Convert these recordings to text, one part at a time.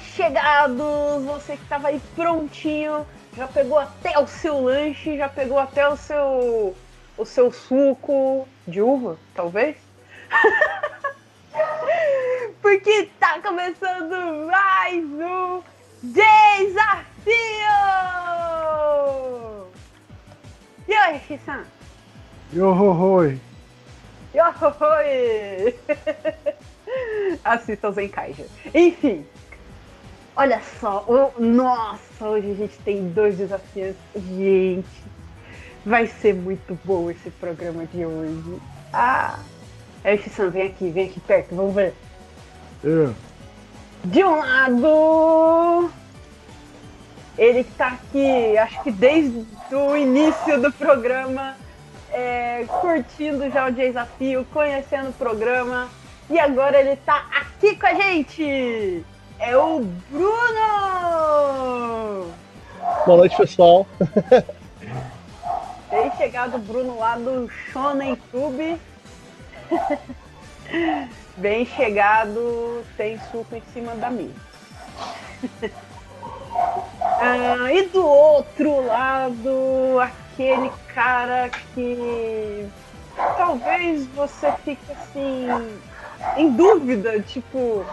chegados! Você que estava aí prontinho, já pegou até o seu lanche, já pegou até o seu o seu suco de uva, talvez? Porque tá começando mais um desafio! Yoshi-san! Yohohoi! Yohohoi! Assista os Enkaija. Enfim, olha só, nossa, hoje a gente tem dois desafios. Gente, vai ser muito bom esse programa de hoje. Ah! Yoshi-san, vem aqui, vem aqui perto, vamos ver. É. De um lado, ele que tá aqui, acho que desde o início do programa, é, curtindo já o desafio, conhecendo o programa. E agora ele tá aqui com a gente! É o Bruno! Boa noite, pessoal. Tem chegado o Bruno lá do Shonen Tube. Bem chegado, tem suco em cima da mesa. ah, e do outro lado, aquele cara que talvez você fique assim em dúvida, tipo,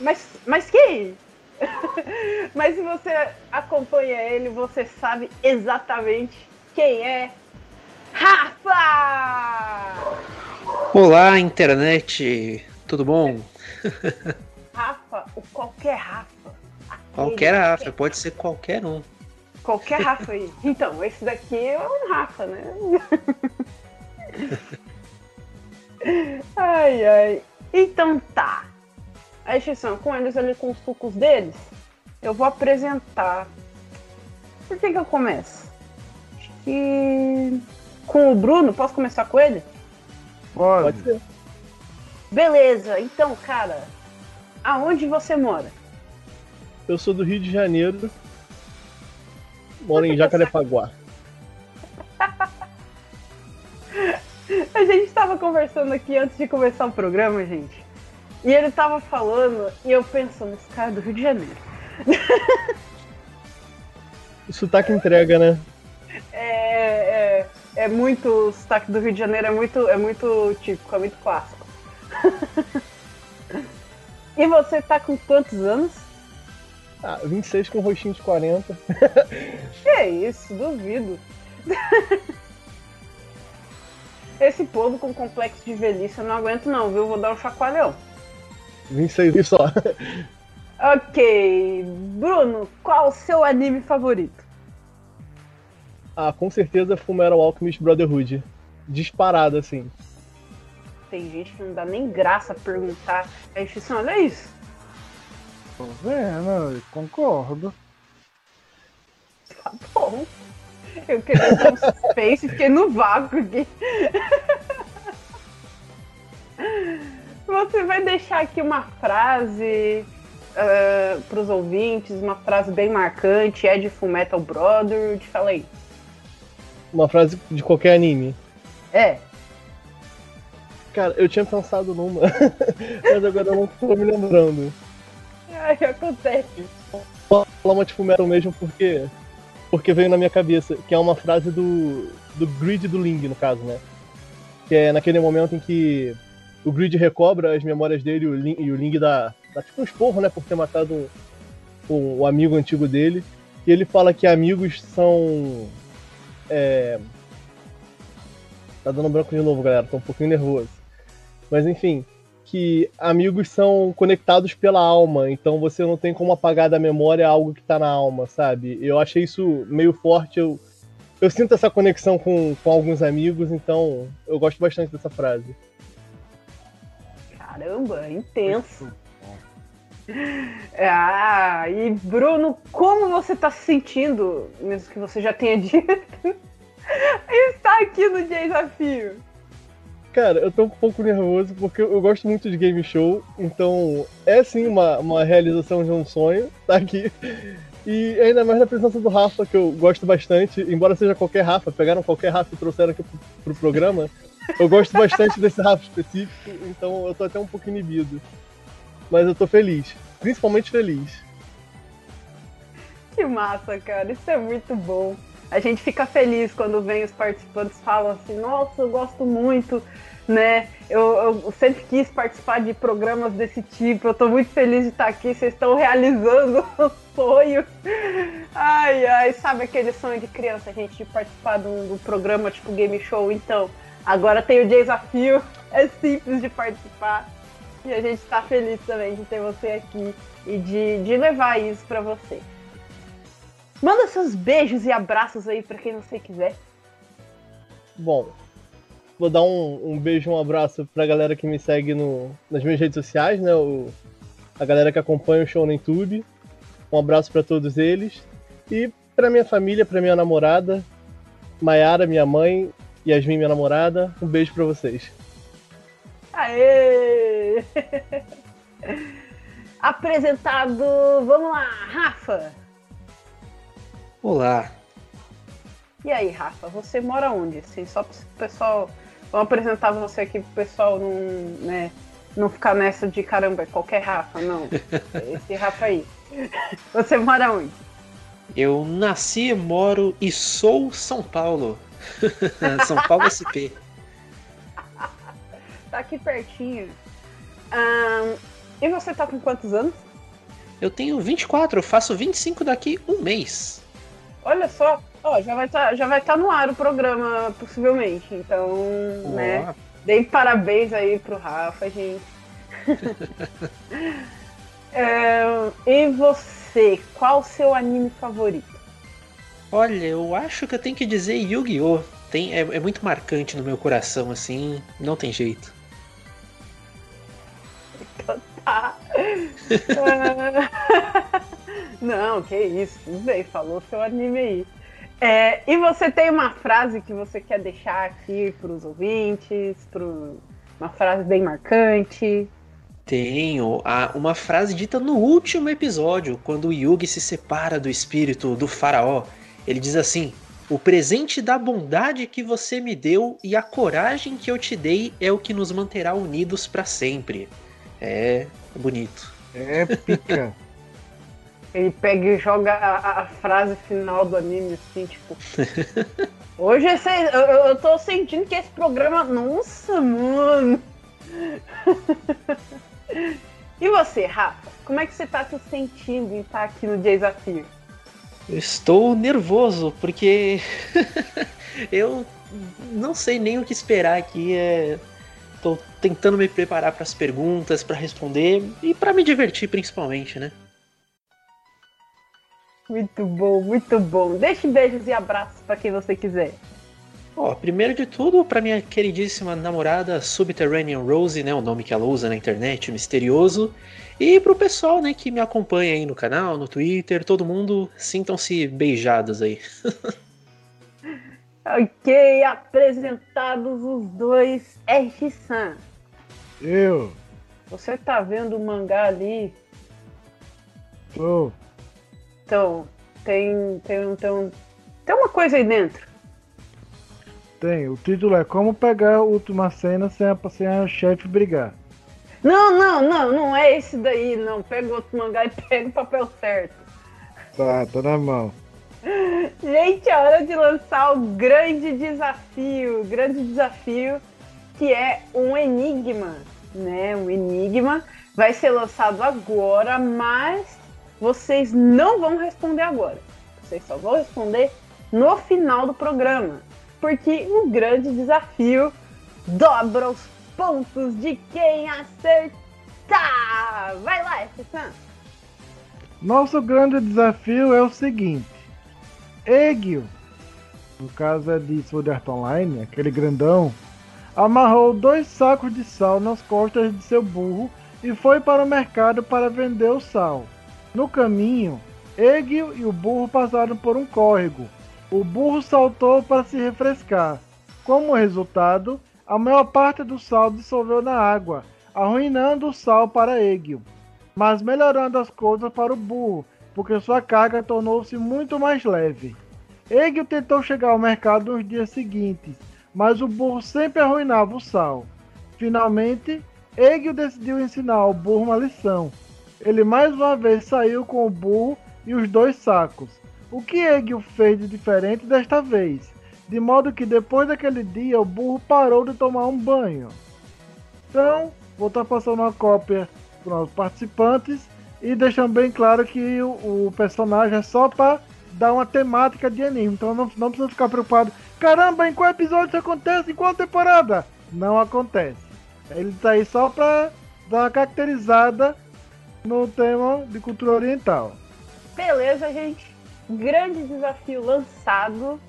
mas, mas quem? mas se você acompanha ele, você sabe exatamente quem é Rafa! Olá, internet, tudo bom? Rafa, o qualquer Rafa. Qualquer Rafa, pode ser qualquer um. Qualquer Rafa aí. Então, esse daqui é um Rafa, né? ai, ai. Então tá. A exceção, com eles ali com os sucos deles, eu vou apresentar. Por que que eu começo? Acho que. Com o Bruno, posso começar com ele? Pode. Pode ser. Beleza, então, cara, aonde você mora? Eu sou do Rio de Janeiro. Moro em Jacarepaguá. A gente estava conversando aqui antes de começar o programa, gente. E ele tava falando, e eu pensando, esse cara é do Rio de Janeiro. O sotaque entrega, né? É, é, é muito. O sotaque do Rio de Janeiro é muito, é muito típico, é muito clássico. e você tá com quantos anos? Ah, 26 com rostinho de 40. que isso, duvido. Esse povo com complexo de velhice eu não aguento não, viu? Vou dar um chacoalhão. 26 e só. Ok. Bruno, qual o seu anime favorito? Ah, com certeza Fullmetal Alchemist Brotherhood. Disparado, assim. Tem gente que não dá nem graça perguntar. É isso, olha isso. Tô vendo, concordo. Tá bom. Eu queria ter um suspense, fiquei no vácuo aqui. Você vai deixar aqui uma frase uh, para os ouvintes, uma frase bem marcante, é de Fullmetal Brotherhood, fala aí. Uma frase de qualquer anime? É. Cara, eu tinha pensado numa, mas agora eu não tô me lembrando. Ai, acontece. Vou falar uma de Fullmetal mesmo porque porque veio na minha cabeça, que é uma frase do, do Grid do Ling, no caso, né? Que é naquele momento em que o Grid recobra as memórias dele e o e o Ling dá, dá tipo um esporro, né? Por ter matado um, um, um amigo antigo dele. E ele fala que amigos são. É... Tá dando branco de novo, galera. Tô um pouquinho nervoso. Mas enfim, que amigos são conectados pela alma, então você não tem como apagar da memória algo que tá na alma, sabe? Eu achei isso meio forte, eu, eu sinto essa conexão com, com alguns amigos, então eu gosto bastante dessa frase. Caramba, intenso. Ah, e Bruno, como você tá se sentindo, mesmo que você já tenha dito, estar aqui no desafio? Cara, eu tô um pouco nervoso porque eu gosto muito de game show, então é sim uma, uma realização de um sonho tá aqui. E ainda mais na presença do Rafa, que eu gosto bastante, embora seja qualquer Rafa, pegaram qualquer Rafa e trouxeram aqui pro, pro programa. Eu gosto bastante desse Rafa específico, então eu tô até um pouco inibido. Mas eu tô feliz. principalmente feliz. Que massa, cara. Isso é muito bom. A gente fica feliz quando vem os participantes falam assim, nossa, eu gosto muito, né? Eu, eu sempre quis participar de programas desse tipo, eu tô muito feliz de estar aqui, vocês estão realizando o sonho. Ai, ai, sabe aquele sonho de criança, a gente de participar um, de um programa tipo game show? Então, agora tem o desafio, é simples de participar. E a gente tá feliz também de ter você aqui e de, de levar isso para você. Manda seus beijos e abraços aí para quem você quiser. Bom, vou dar um, um beijo, um abraço pra galera que me segue no, nas minhas redes sociais, né? O, a galera que acompanha o show no YouTube. Um abraço para todos eles. E pra minha família, pra minha namorada, Maiara, minha mãe, Yasmin, minha namorada, um beijo para vocês. Aê! Apresentado, vamos lá, Rafa. Olá. E aí, Rafa, você mora onde? Assim, só para o pessoal. Vamos apresentar você aqui pro pessoal não, né, não ficar nessa de caramba, é qualquer Rafa, não. Esse Rafa aí. Você mora onde? Eu nasci, moro e sou São Paulo. São Paulo SP. tá aqui pertinho. Um, e você tá com quantos anos? Eu tenho 24, eu faço 25 daqui um mês. Olha só, ó, já vai estar tá, já vai tá no ar o programa, possivelmente. Então, Uou. né? Dei parabéns aí pro Rafa, gente. é, e você, qual o seu anime favorito? Olha, eu acho que eu tenho que dizer Yu-Gi-Oh! Tem, é, é muito marcante no meu coração, assim, não tem jeito. Então tá. Não, que isso, tudo bem, falou seu anime aí. É, e você tem uma frase que você quer deixar aqui para os ouvintes, pro, uma frase bem marcante? Tenho a, uma frase dita no último episódio, quando o Yugi se separa do espírito do faraó. Ele diz assim: O presente da bondade que você me deu e a coragem que eu te dei é o que nos manterá unidos para sempre. É bonito. Épica. Ele pega e joga a, a frase final do anime, assim, tipo. Hoje esse, eu, eu tô sentindo que esse programa. Nossa, mano! e você, Rafa? Como é que você tá se sentindo em estar aqui no desafio? Estou nervoso, porque eu não sei nem o que esperar aqui. É... Tô tentando me preparar para as perguntas, para responder e para me divertir principalmente, né? Muito bom, muito bom. Deixe beijos e abraços para quem você quiser. Ó, primeiro de tudo, para minha queridíssima namorada Subterranean Rose, né, o nome que ela usa na internet, misterioso, e pro pessoal, né, que me acompanha aí no canal, no Twitter, todo mundo, sintam-se beijados aí. ok, apresentados os dois, R-San. Eu. Você tá vendo o mangá ali? Tô. Oh. Então, tem, tem, tem, tem uma coisa aí dentro. Tem, o título é Como Pegar a Última Cena sem a, sem a chefe brigar. Não, não, não, não é esse daí, não. Pega outro mangá e pega o papel certo. Tá, tá na mão. Gente, é hora de lançar o grande desafio, o grande desafio que é um enigma, né? Um enigma vai ser lançado agora, mas vocês não vão responder agora. Vocês só vão responder no final do programa. Porque o grande desafio dobra os pontos de quem acertar. Vai lá, Essan. Nosso grande desafio é o seguinte. Egio, no caso é de Sword Art Online, aquele grandão, amarrou dois sacos de sal nas costas de seu burro e foi para o mercado para vender o sal. No caminho, Egil e o burro passaram por um córrego. O burro saltou para se refrescar. Como resultado, a maior parte do sal dissolveu na água, arruinando o sal para Egil, mas melhorando as coisas para o burro, porque sua carga tornou-se muito mais leve. Egil tentou chegar ao mercado nos dias seguintes, mas o burro sempre arruinava o sal. Finalmente, Egil decidiu ensinar ao burro uma lição ele mais uma vez saiu com o burro e os dois sacos. O que Egil fez de diferente desta vez? De modo que depois daquele dia o burro parou de tomar um banho. Então, vou estar passando uma cópia para os participantes e deixando bem claro que o, o personagem é só para dar uma temática de anime. Então não, não precisa ficar preocupado. Caramba, em qual episódio isso acontece? Em qual temporada? Não acontece. Ele tá aí só para dar uma caracterizada no tema de cultura oriental. Beleza, gente. Grande desafio lançado.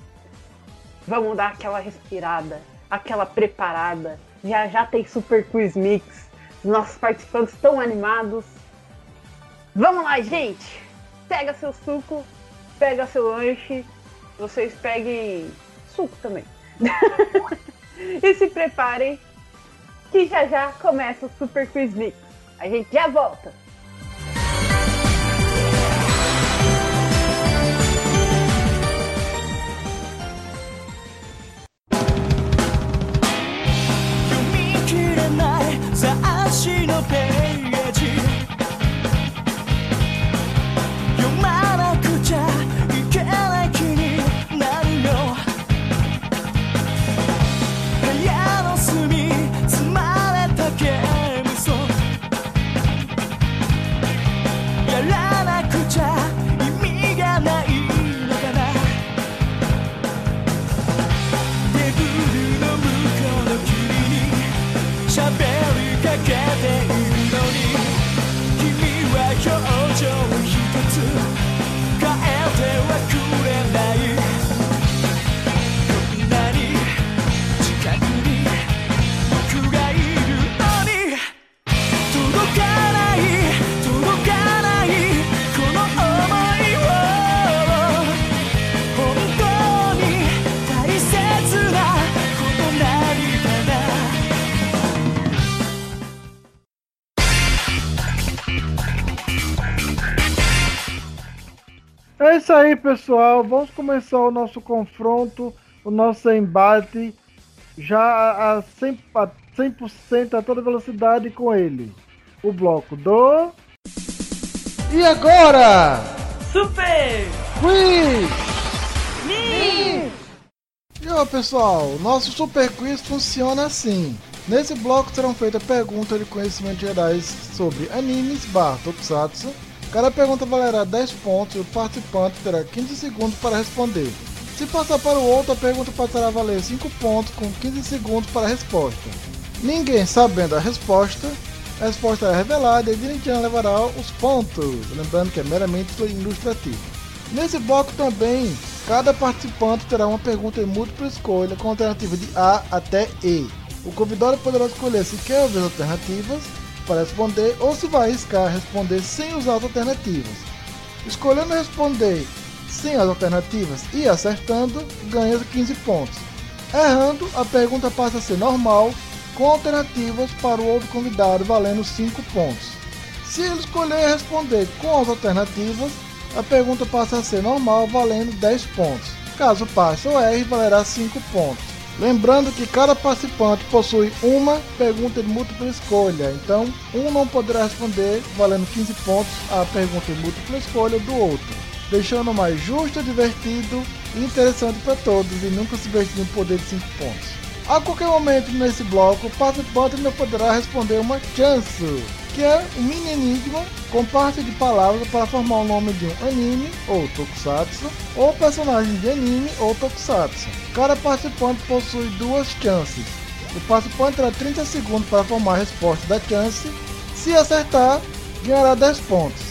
Vamos dar aquela respirada, aquela preparada. Já já tem Super Quiz Mix. Os nossos participantes estão animados. Vamos lá, gente! Pega seu suco, pega seu lanche. Vocês peguem suco também. e se preparem, que já já começa o Super Quiz Mix. A gente já volta! É isso aí, pessoal. Vamos começar o nosso confronto, o nosso embate já a 100%, a, 100 a toda velocidade com ele. O bloco do. E agora? Super Quiz! Me! E ó, pessoal, o nosso Super Quiz funciona assim. Nesse bloco serão feitas perguntas de conhecimentos gerais sobre animes, bar, tokusatsu Cada pergunta valerá 10 pontos e o participante terá 15 segundos para responder. Se passar para o outro, a pergunta passará a valer 5 pontos com 15 segundos para a resposta. Ninguém sabendo a resposta, a resposta é revelada e Dirijan levará os pontos, lembrando que é meramente ilustrativo. Nesse bloco também, cada participante terá uma pergunta em múltipla escolha com alternativa de A até E. O convidado poderá escolher se quer ouvir alternativas para responder ou se vai arriscar responder sem usar as alternativas. Escolhendo responder sem as alternativas e acertando, ganha 15 pontos. Errando, a pergunta passa a ser normal, com alternativas para o outro convidado valendo 5 pontos. Se ele escolher responder com as alternativas, a pergunta passa a ser normal, valendo 10 pontos. Caso passe ou erre, valerá 5 pontos. Lembrando que cada participante possui uma pergunta de múltipla escolha, então um não poderá responder valendo 15 pontos a pergunta de múltipla escolha do outro, deixando mais justo, divertido e interessante para todos e nunca se vestir em poder de 5 pontos. A qualquer momento nesse bloco, o participante ainda poderá responder uma chance que é um mini enigma com parte de palavras para formar o nome de um anime ou tokusatsu ou personagem de anime ou tokusatsu. Cada participante possui duas chances. O participante terá 30 segundos para formar a resposta da chance. Se acertar, ganhará 10 pontos.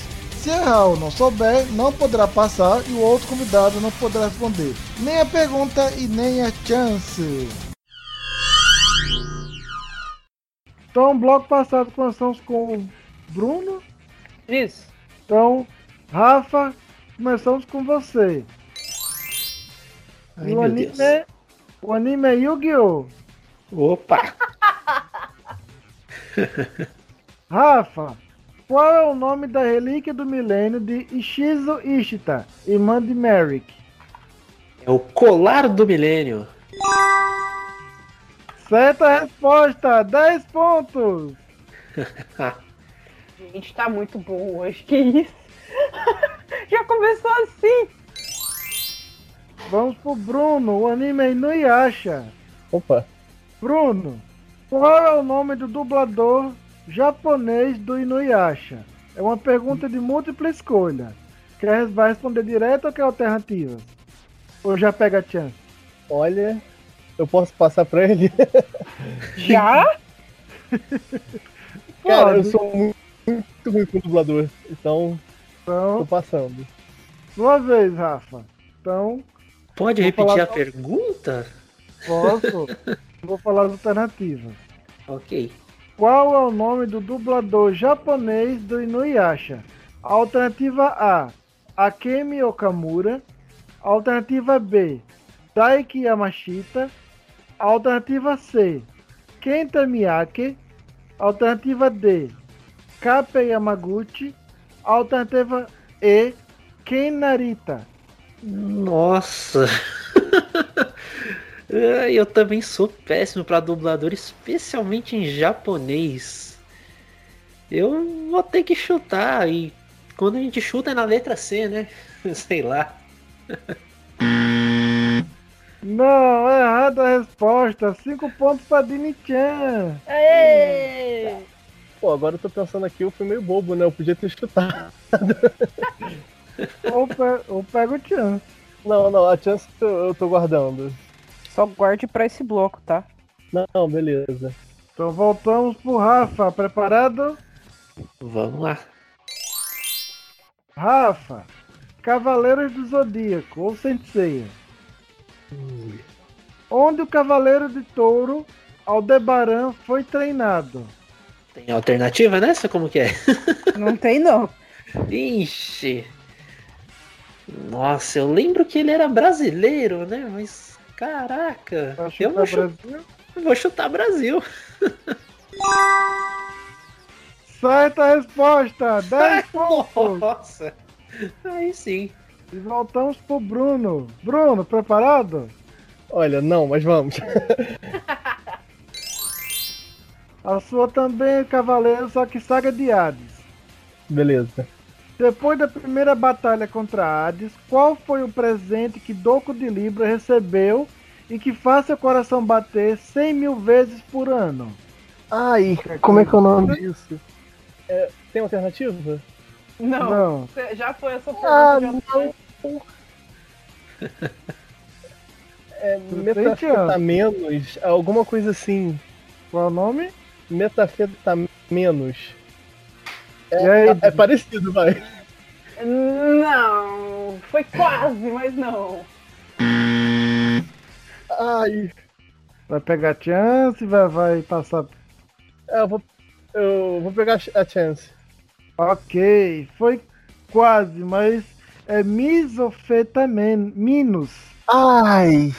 Se errar ou não souber, não poderá passar e o outro convidado não poderá responder nem a pergunta e nem a chance. Então, bloco passado começamos com o Bruno. Isso. Então, Rafa, começamos com você. Ai, o, anime Deus. é, o anime é Yu-Gi-Oh! Opa! Rafa, qual é o nome da relíquia do milênio de Ishizo Ishita, irmã de Merrick? É o colar do milênio. Certa resposta, 10 pontos. Gente, tá muito bom hoje. Que isso? Já começou assim. Vamos pro Bruno, o anime é Inuyasha. Opa. Bruno, qual é o nome do dublador japonês do Inuyasha? É uma pergunta de múltipla escolha. Quer vai responder direto ou quer alternativas? Ou já pega a chance? Olha, eu posso passar pra ele? Já? Cara, eu sou muito, muito ruim com dublador, então tô Então, passando. sua vez, Rafa. Então, Pode repetir a só- pergunta? posso? Vou falar as alternativas. Ok. Qual é o nome do dublador japonês do Inuyasha? Alternativa A, Akemi Okamura. Alternativa B, Daiki Yamashita. Alternativa C, Kenta Miyake. Alternativa D, Kape Yamaguchi. Alternativa E, Ken Narita. Nossa. Eu também sou péssimo pra dublador, especialmente em japonês. Eu vou ter que chutar e quando a gente chuta é na letra C, né? Sei lá. Não, é errada a resposta. Cinco pontos para Dini-chan. Aê! Pô, agora eu tô pensando aqui, eu fui meio bobo, né? Eu podia ter chutado. Ou, pe ou pega o Chan. Não, não, a chance eu, eu tô guardando. Só guarde pra esse bloco, tá? Não, beleza. Então voltamos pro Rafa. Preparado? Vamos lá. Rafa, Cavaleiros do Zodíaco, ou Senseiya. Onde o Cavaleiro de Touro, Aldebaran, foi treinado? Tem alternativa nessa? Como que é? Não tem, não. Ixi. Nossa, eu lembro que ele era brasileiro, né? Mas caraca, eu vou, é chu- Brasil. vou chutar Brasil. Certa resposta, 10 pontos. Nossa. Aí sim. E voltamos pro Bruno. Bruno, preparado? Olha, não, mas vamos. A sua também é Cavaleiro, só que saga de Hades. Beleza. Depois da primeira batalha contra Hades, qual foi o presente que Doco de Libra recebeu e que faz seu coração bater 100 mil vezes por ano? Ai, como é que é o nome disso? É, tem alternativa? Não. Não. Já foi essa Ah, pergunta. já foi. não. É, metafetamenos, alguma coisa assim. Qual é o nome? Metafetamenos. É, é parecido, vai. Não, foi quase, mas não. Ai, vai pegar chance, vai, vai passar. é, eu vou, eu vou pegar a chance. Ok, foi quase, mas é misofetaminos. Ai,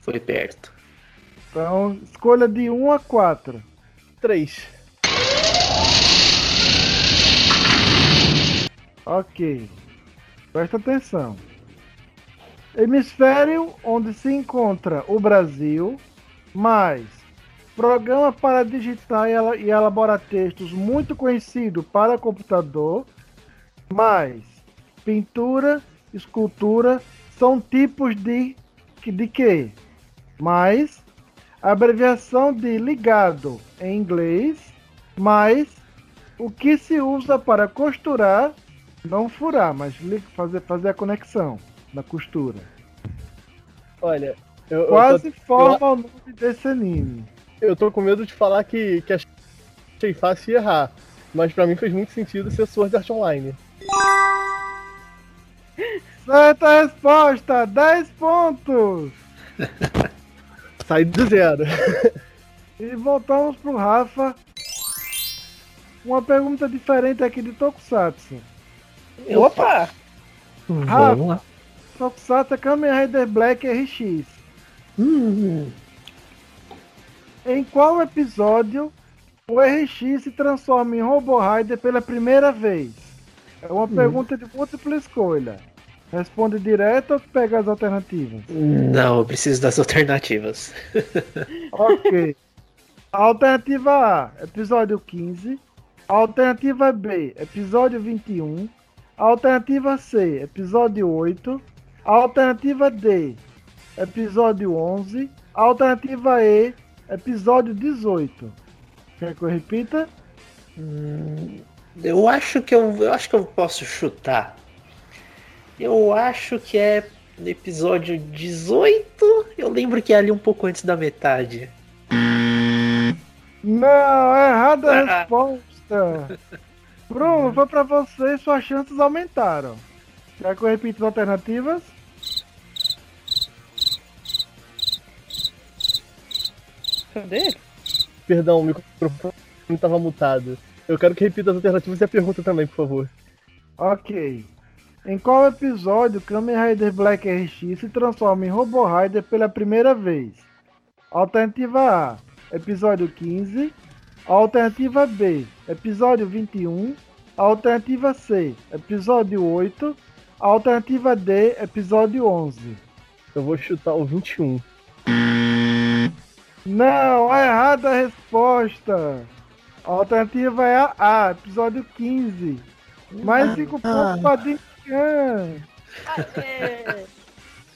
Foi perto. Então, escolha de 1 a 4. três. Ok. Presta atenção. Hemisfério onde se encontra o Brasil, mais programa para digitar e ela- elaborar textos muito conhecido para computador, mais pintura, escultura, são tipos de de quê? Mais abreviação de ligado em inglês, mais o que se usa para costurar não furar, mas fazer, fazer a conexão na costura. Olha, eu, eu, Quase forma o nome desse anime. Eu tô com medo de falar que, que achei fácil e errar. Mas pra mim fez muito sentido ser Sword Art Online. Certa resposta, 10 pontos! Sai do zero. E voltamos pro Rafa. Uma pergunta diferente aqui de Tokusatsu. Opa! Rafa, Vamos lá. Tokusatsu é Kamen Rider Black RX. Hum, Em qual episódio o RX se transforma em Robo Rider pela primeira vez? É uma pergunta de múltipla escolha. Responde direto ou pega as alternativas? não, eu preciso das alternativas. Ok. Alternativa A, episódio 15. Alternativa B, episódio 21. Alternativa C, episódio 8. Alternativa D, episódio 11. Alternativa E, episódio 18. Quer que eu repita? Hum, eu acho que eu, eu acho que eu posso chutar. Eu acho que é no episódio 18. Eu lembro que é ali um pouco antes da metade. Não, é errada a Ah. resposta. Bruno, foi pra você e suas chances aumentaram. Quer que eu repita as alternativas? Cadê? Perdão, o microfone estava mutado. Eu quero que repita as alternativas e a pergunta também, por favor. Ok. Em qual episódio Kamen Rider Black RX se transforma em Robo Rider pela primeira vez? Alternativa A, episódio 15. Alternativa B, episódio 21. Alternativa C, episódio 8. Alternativa D, episódio 11. Eu vou chutar o 21. Não, é errada a resposta. A alternativa é a A, episódio 15. Mais 5 pontos para Dinkan. Aê!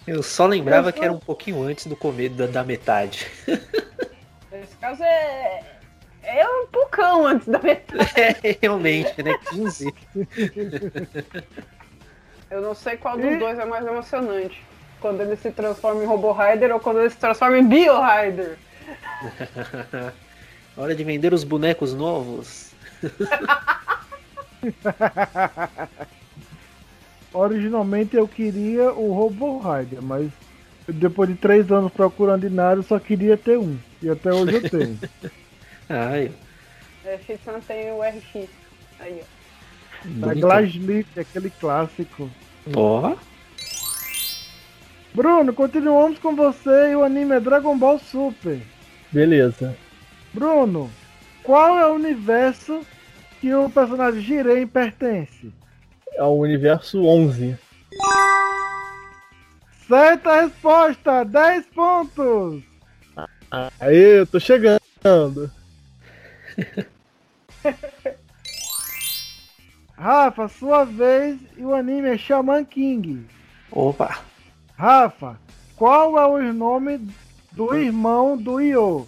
Eu só lembrava que era um pouquinho antes do começo da, da metade. Nesse caso é. É um poucão antes da metade. É, realmente, né? 15. Eu não sei qual dos E- dois é mais emocionante. Quando ele se transforma em Robo Rider ou quando ele se transforma em Bio Rider. Hora de vender os bonecos novos. Originalmente eu queria o Robo Rider, mas depois de três anos procurando de nada, eu só queria ter um. E até hoje eu tenho. Ai, É, Shitsan tem o RX. Aí, ó. da. Glaslit, aquele clássico. Ó, Bruno, continuamos com você e o anime é Dragon Ball Super. Beleza. Bruno, qual é o universo que o personagem Jiren pertence? É o universo 11. Certa resposta, 10 pontos! Aê, eu tô chegando. Rafa, sua vez e o anime é Shaman King. opa. Rafa, qual é o nome do irmão do Io?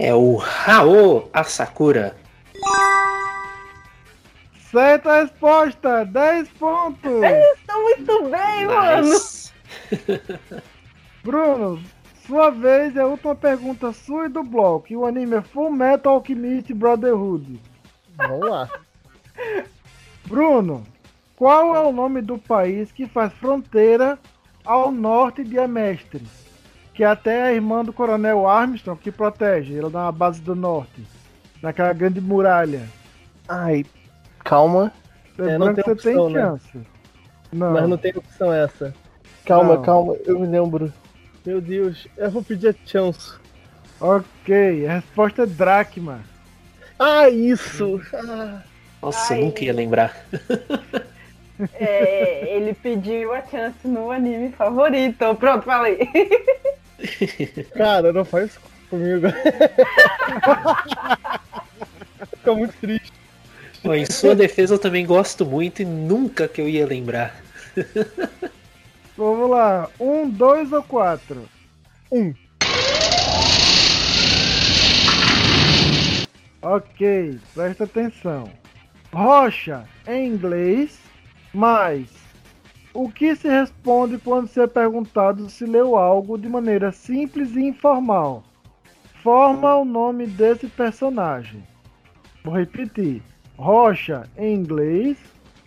É o Rao Asakura. Certa resposta, 10 pontos! Tá muito bem, mano. Nice. Bruno, sua vez e a última pergunta sua e do bloco. E o anime é Full Metal Alchemist Brotherhood. Vamos lá. Bruno, qual é o nome do país que faz fronteira ao norte de Amestre? Que até é a irmã do Coronel Armstrong que protege, ela na base do norte, naquela grande muralha. Ai, calma. Lembrando não que tem você tem opção, né? chance. Não. Mas não tem opção essa. Calma, Não. calma, eu me lembro. Meu Deus, eu vou pedir a chance. Ok, a resposta é Dracma. Ah, isso! Ah, Nossa, Ai. eu nunca ia lembrar. É, ele pediu a chance no anime favorito. Pronto, falei. cara, não faz isso comigo. Fica muito triste. Ó, em sua defesa eu também gosto muito e nunca que eu ia lembrar. Vamos lá, um, dois ou quatro? Um. Ok, presta atenção. Rocha em inglês, mas o que se responde quando se é perguntado se leu algo de maneira simples e informal? Forma o nome desse personagem. Vou repetir. Rocha em inglês,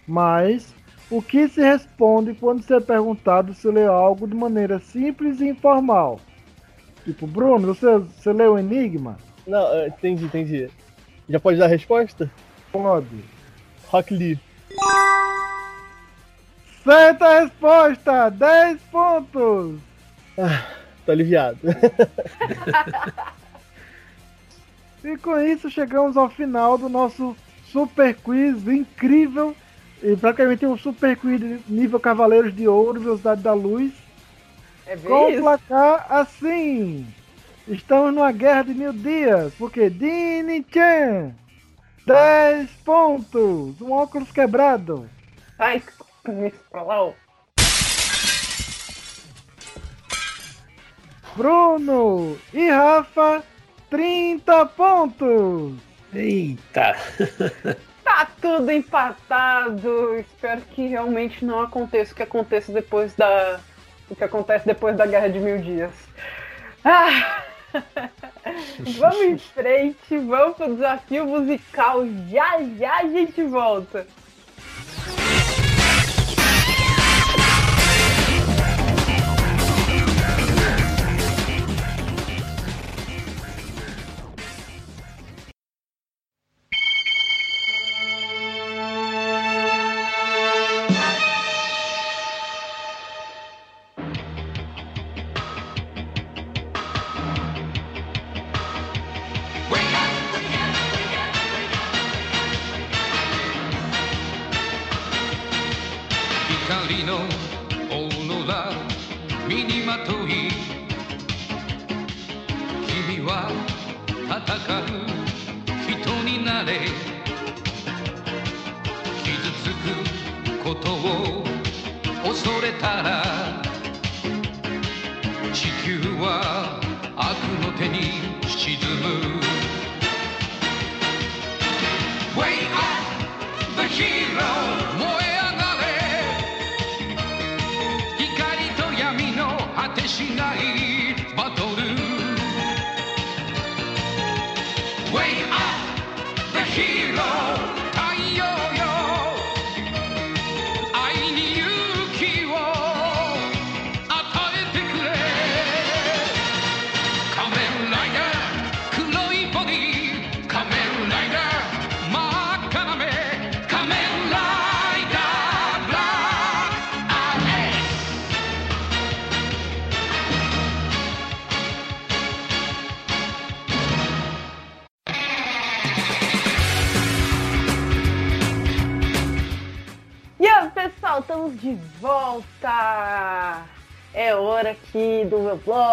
mas o que se responde quando se é perguntado se leu algo de maneira simples e informal? Tipo, Bruno, você, você leu Enigma? Não, ah, entendi, entendi. Já pode dar a resposta? Pode. Rock Lee. Certa resposta! 10 pontos! Tô aliviado. E com isso chegamos ao final do nosso super quiz incrível. E praticamente um super quiz de nível Cavaleiros de Ouro, Velocidade da Luz. É bem Com o isso. placar assim: Estamos numa guerra de mil dias, porque Dini-chan, 10 pontos, um óculos quebrado. Ai, isso pra lá, ó. Bruno e Rafa, 30 pontos. Eita! Tá tudo empatado. Espero que realmente não aconteça o que aconteça depois da. O que acontece depois da Guerra de Mil Dias. Ah! vamos em frente, vamos pro desafio musical. Já já a gente volta.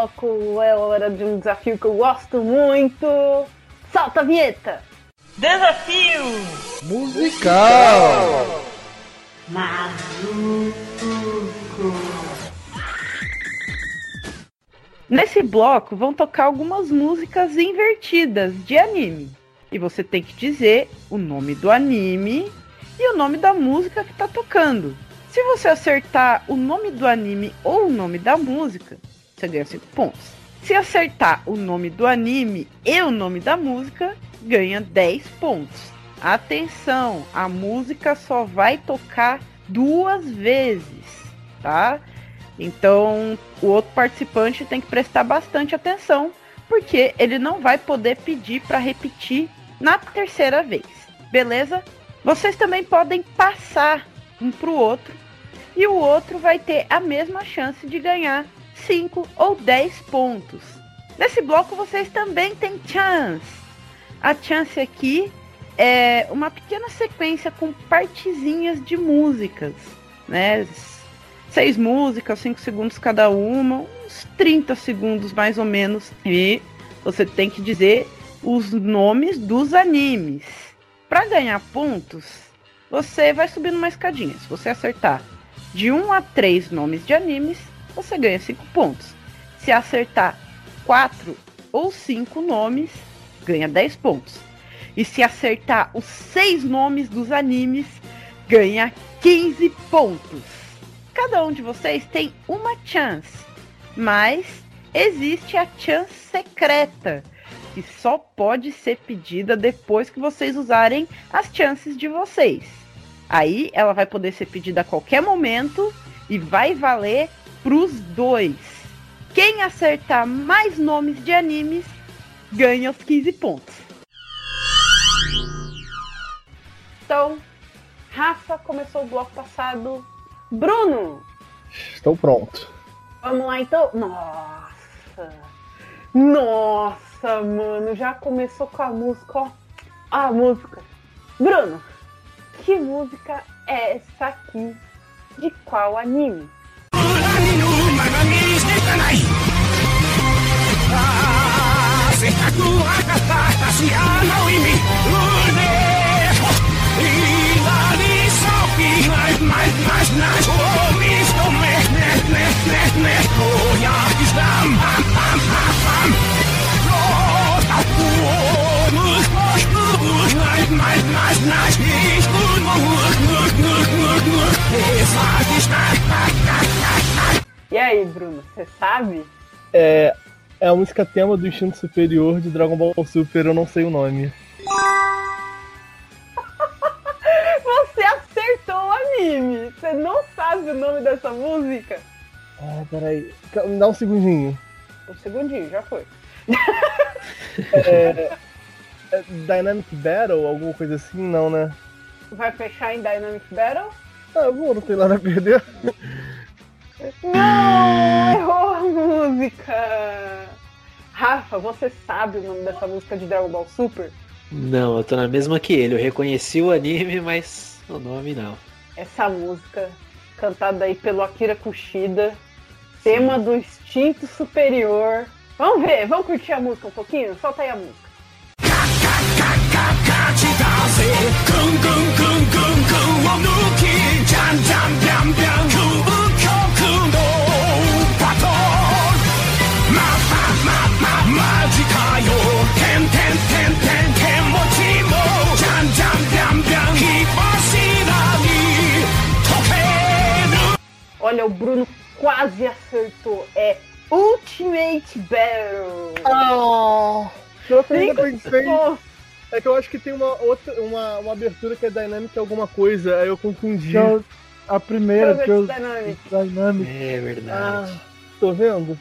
Bloco, é hora de um desafio que eu gosto muito. Solta a vinheta! Desafio musical! Maluco! Nesse bloco vão tocar algumas músicas invertidas de anime. E você tem que dizer o nome do anime e o nome da música que tá tocando. Se você acertar o nome do anime ou o nome da música, você ganha 5 pontos. Se acertar o nome do anime e o nome da música, ganha 10 pontos. Atenção, a música só vai tocar duas vezes, tá? Então, o outro participante tem que prestar bastante atenção, porque ele não vai poder pedir para repetir na terceira vez. Beleza? Vocês também podem passar um para o outro e o outro vai ter a mesma chance de ganhar 5 ou 10 pontos. Nesse bloco vocês também têm chance. A chance aqui é uma pequena sequência com partezinhas de músicas, né? Seis músicas, 5 segundos cada uma, uns 30 segundos mais ou menos. E você tem que dizer os nomes dos animes. Para ganhar pontos, você vai subindo uma escadinha. Se você acertar de 1 a 3 nomes de animes, você ganha 5 pontos. Se acertar 4 ou 5 nomes, ganha 10 pontos. E se acertar os 6 nomes dos animes, ganha 15 pontos. Cada um de vocês tem uma chance, mas existe a chance secreta, que só pode ser pedida depois que vocês usarem as chances de vocês. Aí ela vai poder ser pedida a qualquer momento e vai valer pros dois. Quem acertar mais nomes de animes ganha os 15 pontos. Então, Rafa começou o bloco passado. Bruno! Estou pronto. Vamos lá então. Nossa! Nossa, mano, já começou com a música, ó. A música. Bruno, que música é essa aqui? De qual anime? 何の馬が見してかないああせっかく分かった私やの意味腕を左サビナイナイナイナイを見つめねねねね親父さんパンパンパンパン Ich sag, ich sag, ich sag, ich sag, ich sag, E aí, Bruno, você sabe? É, é a música tema do Instinto Superior de Dragon Ball Super, eu não sei o nome. Você acertou o anime! Você não sabe o nome dessa música? Ah, peraí. Me dá um segundinho. Um segundinho, já foi. É, é Dynamic Battle, alguma coisa assim? Não, né? Vai fechar em Dynamic Battle? Ah, eu vou, não tem nada a perder. Não! Errou a música! Rafa, você sabe o nome dessa música de Dragon Ball Super? Não, eu tô na mesma que ele. Eu reconheci o anime, mas o nome não. Essa música, cantada aí pelo Akira Kushida, tema do instinto superior. Vamos ver, vamos curtir a música um pouquinho? Solta aí a música. Olha, o Bruno quase acertou. É Ultimate Battle. Ah, eu pensei. É que eu acho que tem uma outra, uma, uma abertura que é Dynamic alguma coisa, aí eu confundi. Eu- a primeira que eu. Dynamic. Dynamic. É verdade. Ah, tô vendo?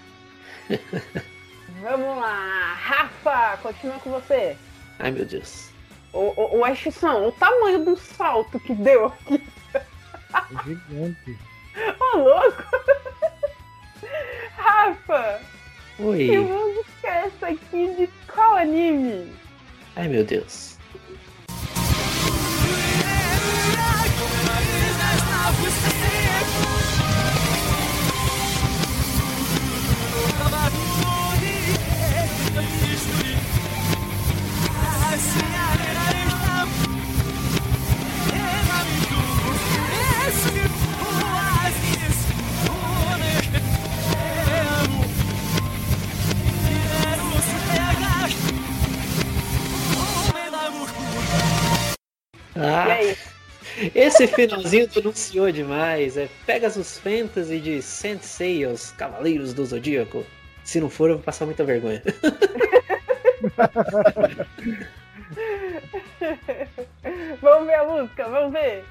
Vamos lá, Rafa, continua com você. Ai meu Deus. O, o, o o tamanho do salto que deu aqui. Gigante. Ô, louco! Rafa, que Oi. música é essa aqui de qual anime? Ai meu Deus. Ah, aí? esse finalzinho denunciou demais. É Pegasus Fantasy de Sensei, os Cavaleiros do Zodíaco. Se não for, eu vou passar muita vergonha. vamos ver a música, vamos ver.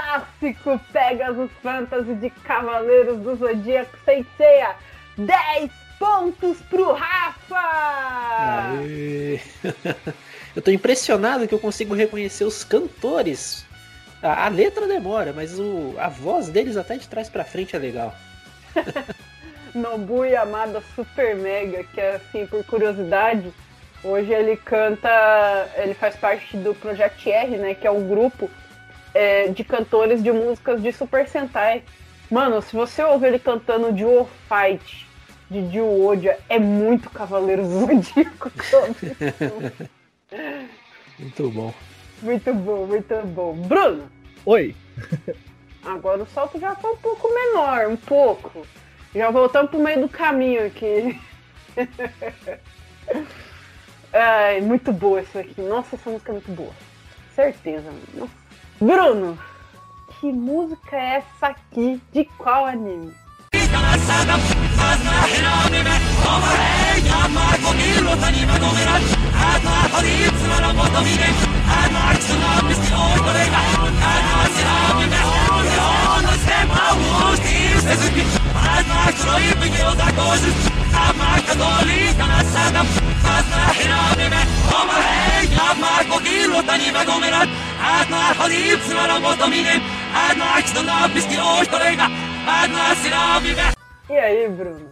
Clássico Pegasus Fantasy de Cavaleiros do Zodíaco Senseiya. 10 pontos pro Rafa! Aê. Eu tô impressionado que eu consigo reconhecer os cantores. A, a letra demora, mas o, a voz deles até de trás pra frente é legal. Nobu Yamada Super Mega, que é assim, por curiosidade, hoje ele canta, ele faz parte do Project R, né, que é um grupo é, de cantores de músicas de Super Sentai. Mano, se você ouvir ele cantando Duo Fight de Dio Odia, é muito Cavaleiro Zodíaco. Muito bom. muito bom, muito bom. Bruno, Oi. agora o salto já foi um pouco menor, um pouco. Já voltamos pro meio do caminho aqui. Ai, muito boa isso aqui. Nossa, essa música é muito boa. Certeza. Nossa. Bruno, que música é essa aqui? De qual anime? E aí, Bruno?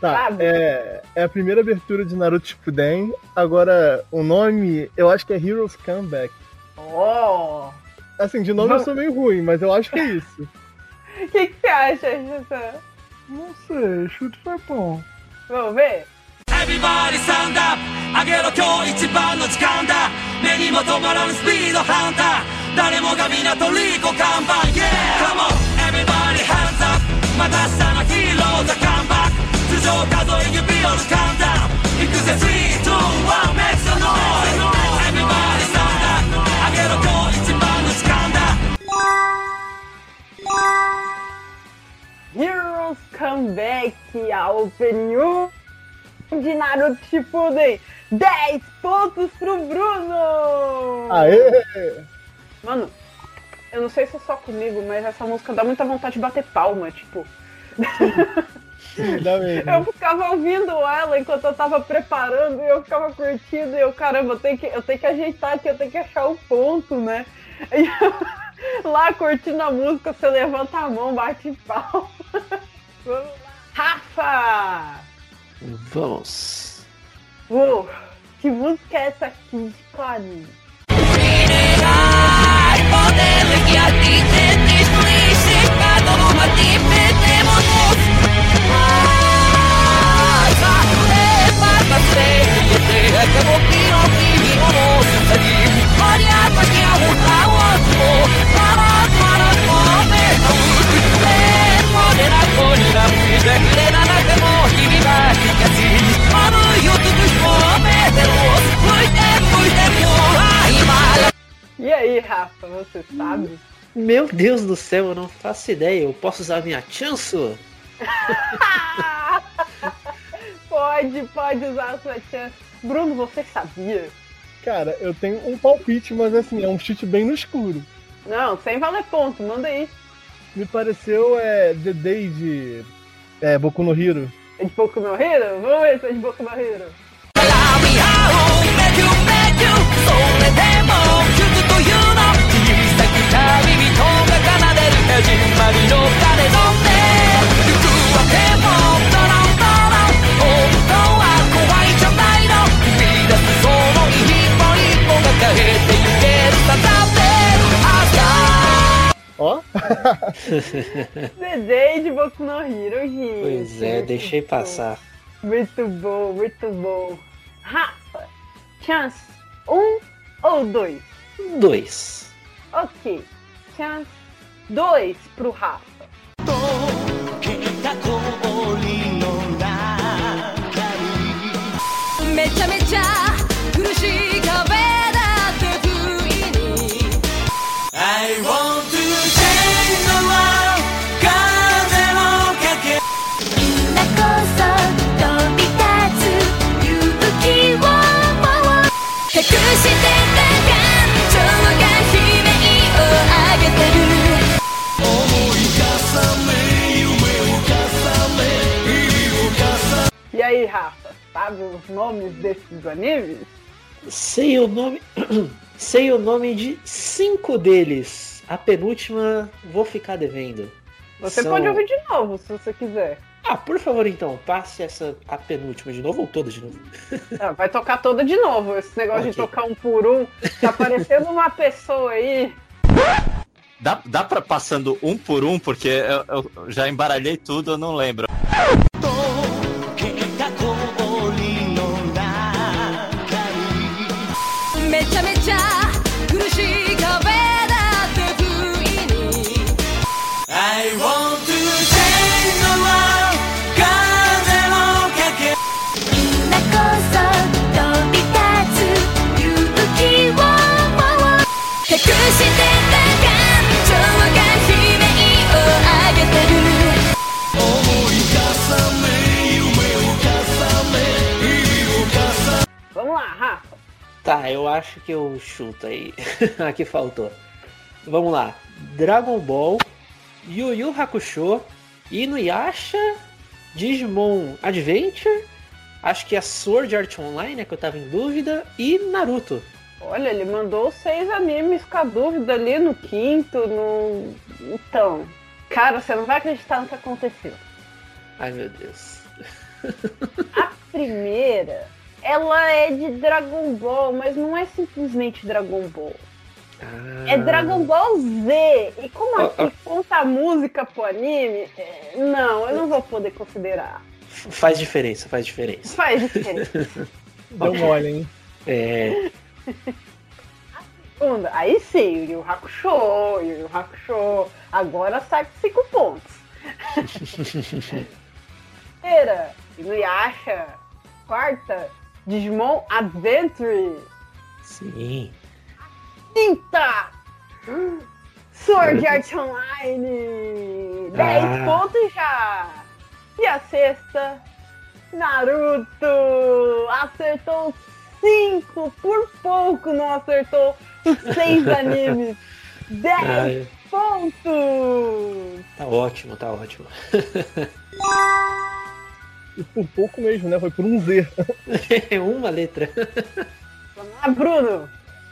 Tá. É, é a primeira abertura de Naruto Shippuden. Agora, o nome, eu acho que é Heroes Comeback. Oh! Assim, de nome Não. eu sou meio ruim, mas eu acho que é isso. O que, que você acha, José? Não sei, chute foi bom. Go away! Everybody stand up 上げろ今日一番の時間だ目にも止まらぬスピードハンター誰もが港リコ看板 Yeah! Come on! Everybody hands up また明日のヒーローズカムバック頭上数え指折るカウンダウン行くぜ3、2、1 Make some noise! Heroes Come Back, a opening 1 de Naruto Shippuden. 10 pontos pro Bruno! Aê! Mano, eu não sei se é só comigo, mas essa música dá muita vontade de bater palma, tipo. Eu ficava ouvindo ela enquanto eu tava preparando e eu ficava curtindo e eu, caramba, eu tenho que, eu tenho que ajeitar aqui, eu tenho que achar o ponto, né? E eu, lá curtindo a música, você levanta a mão, bate palma. Vamos lá. Rafa! Vamos. Uou, que música é essa aqui, E aí, Rafa, você sabe? Meu Deus do céu, eu não faço ideia. Eu posso usar minha chance? pode, pode usar a sua chance. Bruno, você sabia? Cara, eu tenho um palpite, mas assim, é um chute bem no escuro. Não, sem valer ponto, manda aí. Me pareceu é The Day de é, Boku no Hero. É de Boku no Hero? Vamos ver se é de Boku no Hero. Ó, Dedei de Boku no Hero, gente. Pois é, deixei passar. Muito bom, muito bom. Rafa, chance um ou dois? Dois. Ok, chance dois pro Rafa. めち aí, Rafa, sabe os nomes desses animes? Sei o nome. Sei o nome de cinco deles. A penúltima vou ficar devendo. Você São- pode ouvir de novo, se você quiser. Ah, por favor então, passe essa a penúltima de novo ou toda de novo. Ah, vai tocar toda de novo. Esse negócio de Ok. tocar um por um. Tá parecendo uma pessoa aí. Dá, dá pra passando um por um, porque eu, eu já embaralhei tudo, eu não lembro. Vamos lá, Rafa. Tá, eu acho que eu chuto aí. Aqui faltou. Vamos lá. Dragon Ball, Yu Yu Hakusho, Inuyasha, Digimon Adventure, acho que a Sword Art Online, é que eu tava em dúvida, e Naruto. Olha, ele mandou seis animes com a dúvida ali no quinto, no. Então. Cara, você não vai acreditar no que aconteceu. Ai, meu Deus. A primeira, ela é de Dragon Ball, mas não é simplesmente Dragon Ball. Ah, É Dragon Ball Z. E como aqui conta a música pro anime, é, não, eu não vou poder considerar. Faz diferença, faz diferença. Faz diferença. Deu mole, hein? É. Segunda, aí sim, Yu Yu Hakusho, Yu Yu Hakusho. Agora sai com cinco pontos. Terceira, Inuyasha. Quarta, Digimon Adventure. Sim. Quinta, Sword Art Online. 10 Ah. pontos já. E a sexta, Naruto. Acertou 5, por pouco não acertou os 6 animes. 10 Ai, pontos. tá ótimo, tá ótimo. E por pouco mesmo, né? Foi por um Z. Uma letra. Vamos lá, Bruno.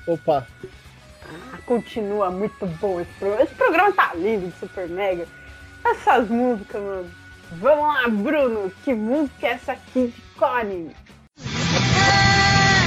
Opa. Ah, continua muito bom esse programa. Esse programa tá lindo, super mega. Essas músicas, mano. Vamos lá, Bruno. Que música é essa aqui de Connie?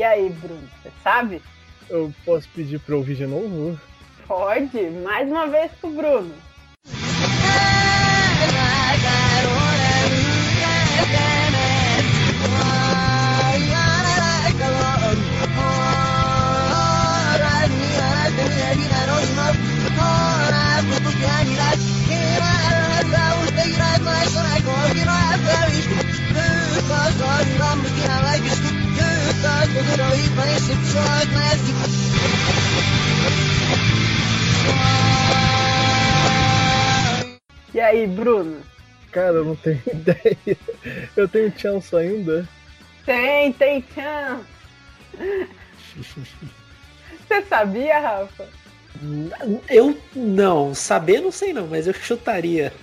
E aí, Bruno, você sabe? Eu posso pedir pra ouvir de novo? Pode, mais uma vez pro Bruno. E aí, Bruno? Cara, eu não tenho ideia. Eu tenho chance ainda. Tem, tem chance. Você sabia, Rafa? Eu não, saber não sei não, mas eu chutaria.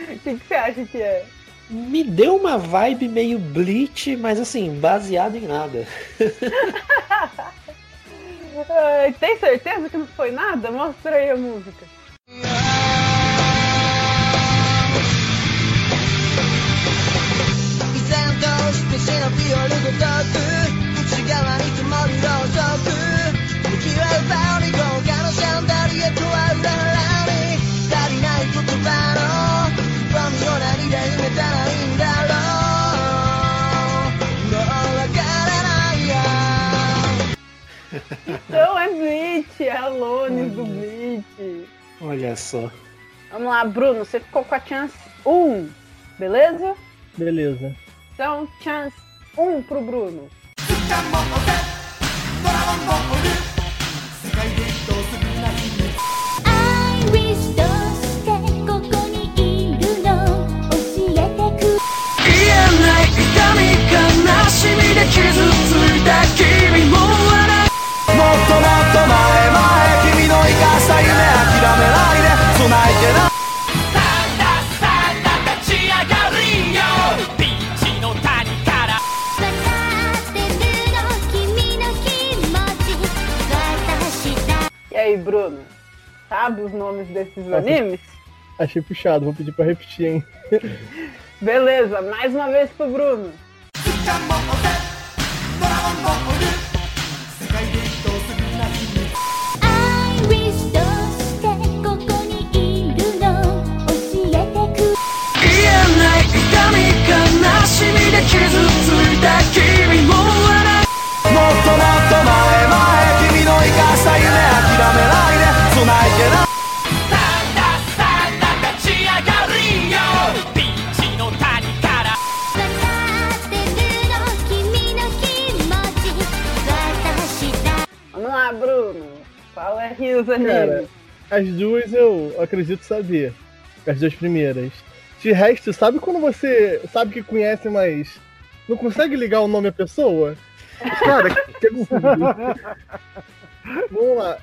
O que, que você acha que é? Me deu uma vibe meio Bleach, mas assim, baseado em nada. Tem certeza que não foi nada? Mostra aí a música. é Bleach, é a Lones do Bleach. Olha só. Vamos lá, Bruno, você ficou com a chance 1, beleza? Beleza. Então, chance 1 pro Bruno. I wish どうしてここにいるの教えてく言えない痛み悲しみで傷ついた君も笑うもっ ともっと前前君の生かした夢諦めないで繋いでなさあさあ立ち上がりよピンチの谷からわかってるの君の気持ち私だ E aí, Bruno? Sabe os nomes desses Nossa. animes? Achei puxado, vou pedir pra repetir, hein? Beleza, mais uma vez pro Bruno. 悲しみで傷ついた君も笑うもっともっと前前君の生かした夢諦めないで繋いでなさあさあ立ち上がりよピンチの谷からわかってるの君の気持ち lá, Bruno. Fala aí os animes. Cara, as duas eu acredito saber. As duas primeiras. De resto, sabe quando você sabe que conhece, mas não consegue ligar o nome à pessoa? Cara, que, absurdo. Vamos lá.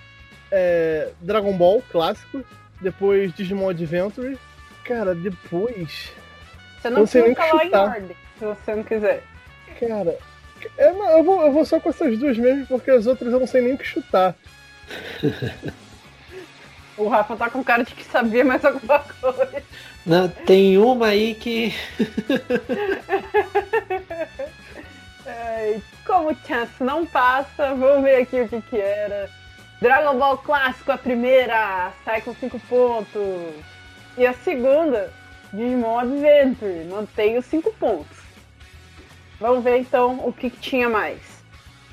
É, Dragon Ball, clássico. Depois Digimon Adventure. Cara, depois. Você eu não precisa falar em chutar. ordem, se você não quiser. Cara, eu, não- eu vou, eu vou só com essas duas mesmo, porque as outras eu não sei nem o que chutar. O Rafa tá com cara de que sabia mais alguma coisa. Não, tem uma aí que. Como Chance não passa, vamos ver aqui o que que era. Dragon Ball Clássico, a primeira, sai com 5 pontos. E a segunda, Digimon Adventure, mantém os 5 pontos. Vamos ver então o que, que tinha mais.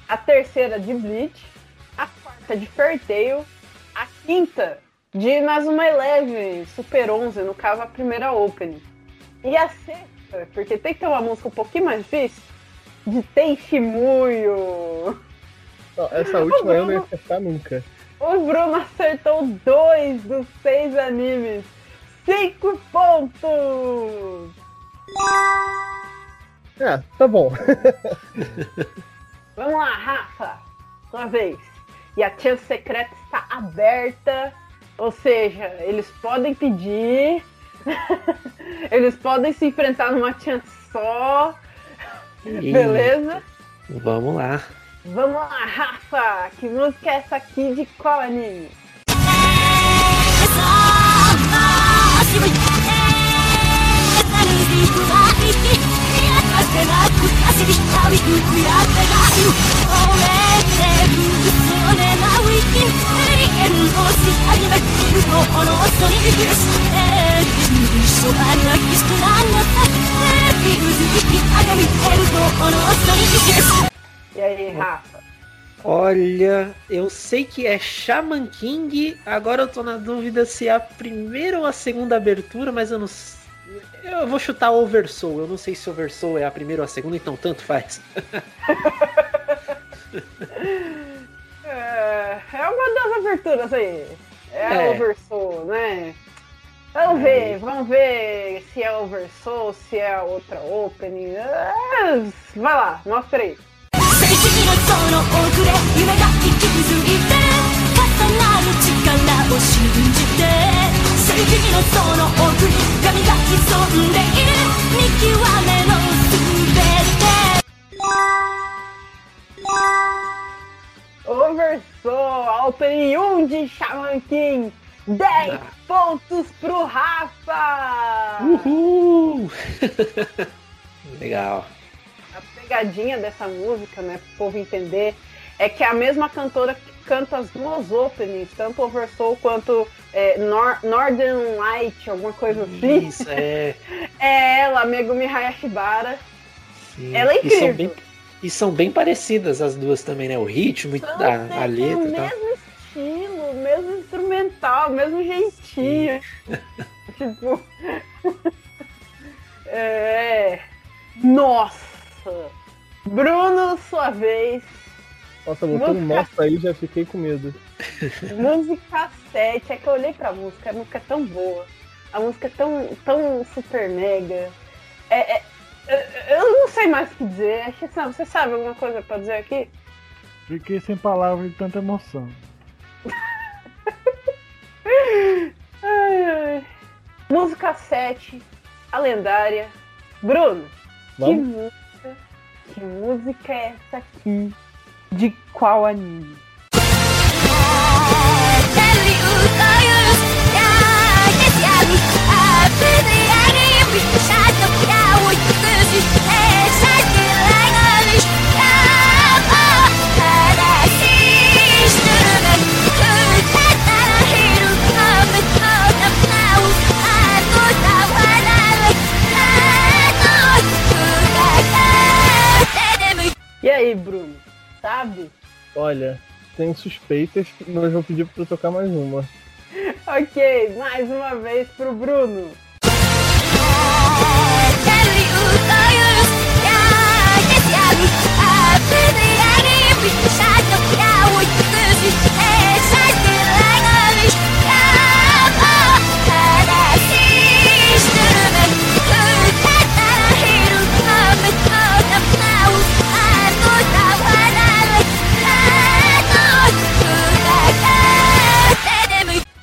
A terceira de Bleach, a quarta de Fairy Tail, a quinta de Nazuma Eleven, Super 11, no caso a primeira opening. E a sexta, porque tem que ter uma música um pouquinho mais difícil, de Tenshimuyo. Essa última eu não ia acertar nunca. O Bruno acertou dois dos seis animes. Cinco pontos! É, tá bom. Vamos lá, Rafa. Sua vez. E a chance secreta está aberta. Ou seja, eles podem pedir. eles podem se enfrentar numa chance só. Ih, Beleza? Vamos lá. Vamos lá, Rafa. Que música é essa aqui de qual anime? E aí, Rafa? Olha, eu sei que é Shaman King, agora eu tô na dúvida se é a primeira ou a segunda abertura, mas eu não Eu vou chutar Oversoul, eu não sei se Oversoul é a primeira ou a segunda, então tanto faz. É, é uma das aberturas aí. É a É. Oversoul, né? Vamos ver, vamos ver se é Oversoul, se é a outra opening. É, vai lá, mostra aí. 正義のその遅れ夢が生き続いて重なる力を信じて正義のその奥に神が潜んでいる見極めの全て Oversoul, a opening 1 de Shaman King. 10 pontos pro Rafa! Uhul! Legal. A pegadinha dessa música, né, pro povo entender, é que é a mesma cantora que canta as duas openings, tanto Oversoul quanto é, Nor- Northern Light, alguma coisa assim. Isso, é. É ela, Megumi Hayashibara. sim. Ela é incrível. E são bem parecidas as duas também, né? O ritmo, e São a, a letra o tal. mesmo estilo, mesmo instrumental, mesmo jeitinho. tipo. é. Nossa! Bruno, sua vez. Nossa, botando Música- nossa aí já fiquei com medo. Música 7. É que eu olhei pra música, a música é tão boa. A música é tão, tão super mega. É- é- eu não sei mais o que dizer. Sabe- você sabe alguma coisa pra dizer aqui? Fiquei sem palavras de tanta emoção. Ai, ai. Música 7, a lendária. Bruno, que música, que música é essa aqui? De qual anime?「E aí, Bruno? Sabe? Olha, tenho suspeitas, mas vou pedir pra tu tocar mais uma. Ok, mais uma vez pro Bruno.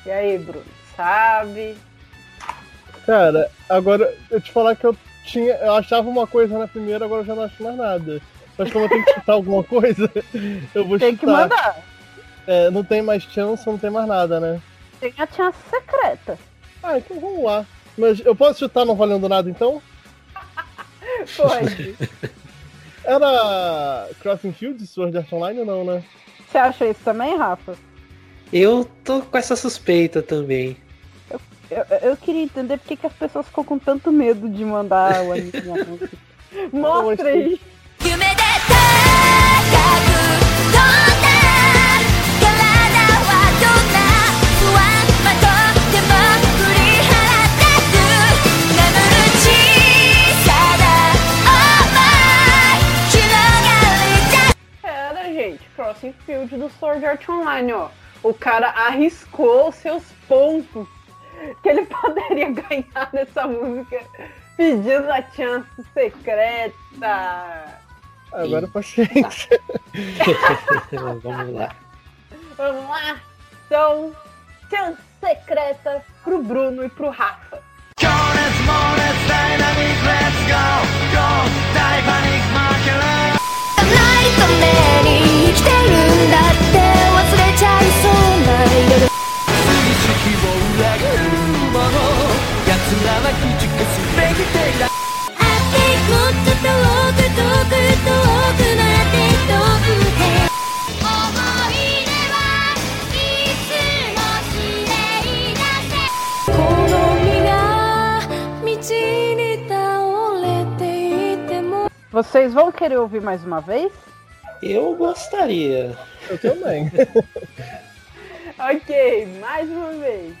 E aí, Bruno, sabe? Cara, agora eu te falar que eu tinha. Eu achava uma coisa na primeira, agora eu já não acho mais nada. Mas como eu tenho que chutar alguma coisa, eu vou Tem que chutar. mandar. É, não tem mais chance, não tem mais nada, né? Tem a chance secreta. Ah, então vamos lá. Mas eu posso chutar não valendo nada então? Pode. Era Crossing Fields, Sword Art Online ou não, né? Você acha isso também, Rafa? Eu tô com essa suspeita também. Eu, eu queria entender por que as pessoas ficam com tanto medo de mandar o anime na música. Mostra aí! Crossing Field do Sword Art Online, ó. O cara arriscou seus pontos que ele poderia ganhar nessa música pedindo a chance secreta. Agora paciência. Vamos lá. Vamos lá? Então, chance secreta pro Bruno e pro Rafa. かすべき敵だあってもっと遠く遠く遠くなって遠くて思い出はいつも綺麗だぜこの身が道に倒れていても Vocês vão querer ouvir mais uma vez? Eu gostaria. Eu também. Ok, mais uma vez.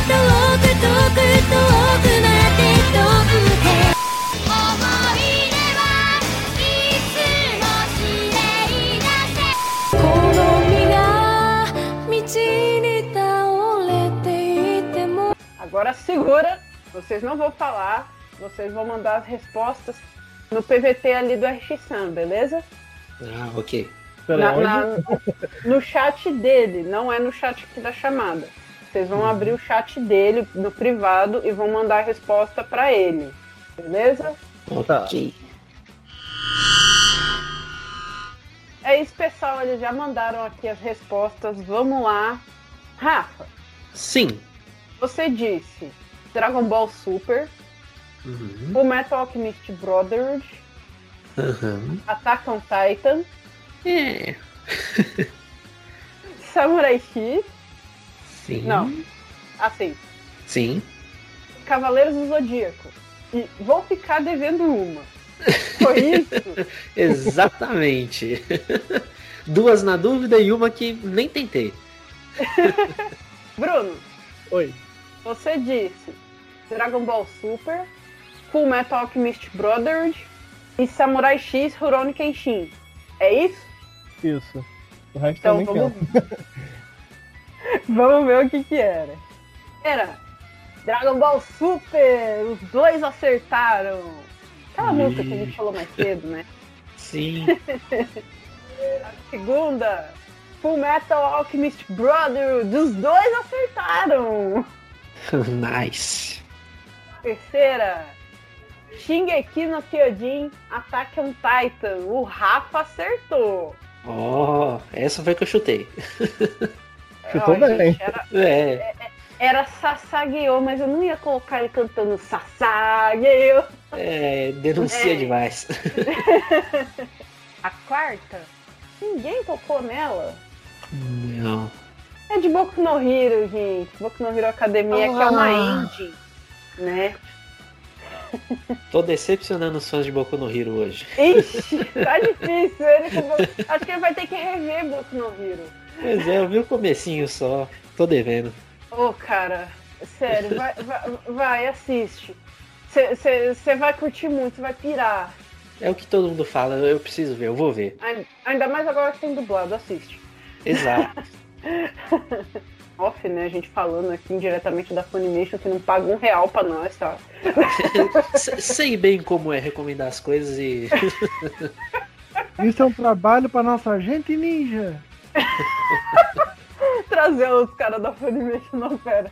Agora segura, vocês não vão falar, vocês vão mandar as respostas no PVT ali do RX-Sam, beleza? Ah, ok. Na- na- no chat dele, não é no chat aqui da chamada. Vocês vão abrir o chat dele no privado e vão mandar a resposta pra ele, beleza? Tá. Ok. É isso, pessoal, eles já mandaram aqui as respostas. Vamos lá. Rafa, Sim. Você disse Dragon Ball Super, Uhum. o Metal Alchemist Brotherhood, Aham. Attack on Titan, É. Samurai X, Sim. Não. assim, Sim. Cavaleiros do Zodíaco. E vou ficar devendo uma. Foi isso? Exatamente. Duas na dúvida e uma que nem tentei. Bruno, Oi. Você disse Dragon Ball Super, Full Metal Alchemist Brotherhood e Samurai X Rurouni Kenshin. É isso? Isso. O resto Então vamos, vamos ver o que que era. Era Dragon Ball Super, os dois acertaram. Aquela música que a gente falou mais cedo, né? Sim. Segunda, Full Metal Alchemist Brotherhood, os dois acertaram. nice. Terceira, Shingeki no Kyojin, Attack on Titan, o Rafa acertou. Ó, essa foi que eu chutei. Chutou Ó, bem. gente, era, É. era Sasageo, mas eu não ia colocar ele cantando Sasageo. É, denuncia É. demais. A quarta, ninguém tocou nela. Não. É de Boku no Hero, gente. Boku no Hero Academia, que é uma Ah. engine, né? Tô decepcionando os fãs de Boku no Hero hoje. Ixi, tá difícil. Ele Acho que ele vai ter que rever Boku no Hero. Pois é, eu vi o comecinho só. Tô devendo. Ô, cara, sério, vai, vai, vai, assiste. Você vai curtir muito, você vai pirar. É o que todo mundo fala, eu preciso ver, eu vou ver. Ai- Ainda mais agora que tem dublado, assiste. Exato. Off, né? A gente falando aqui diretamente da Funimation que não paga um real pra nós, tá? Se- Sei bem como é recomendar as coisas e. Isso é um trabalho pra nossa gente ninja. Trazer os caras da Funimation, não, pera.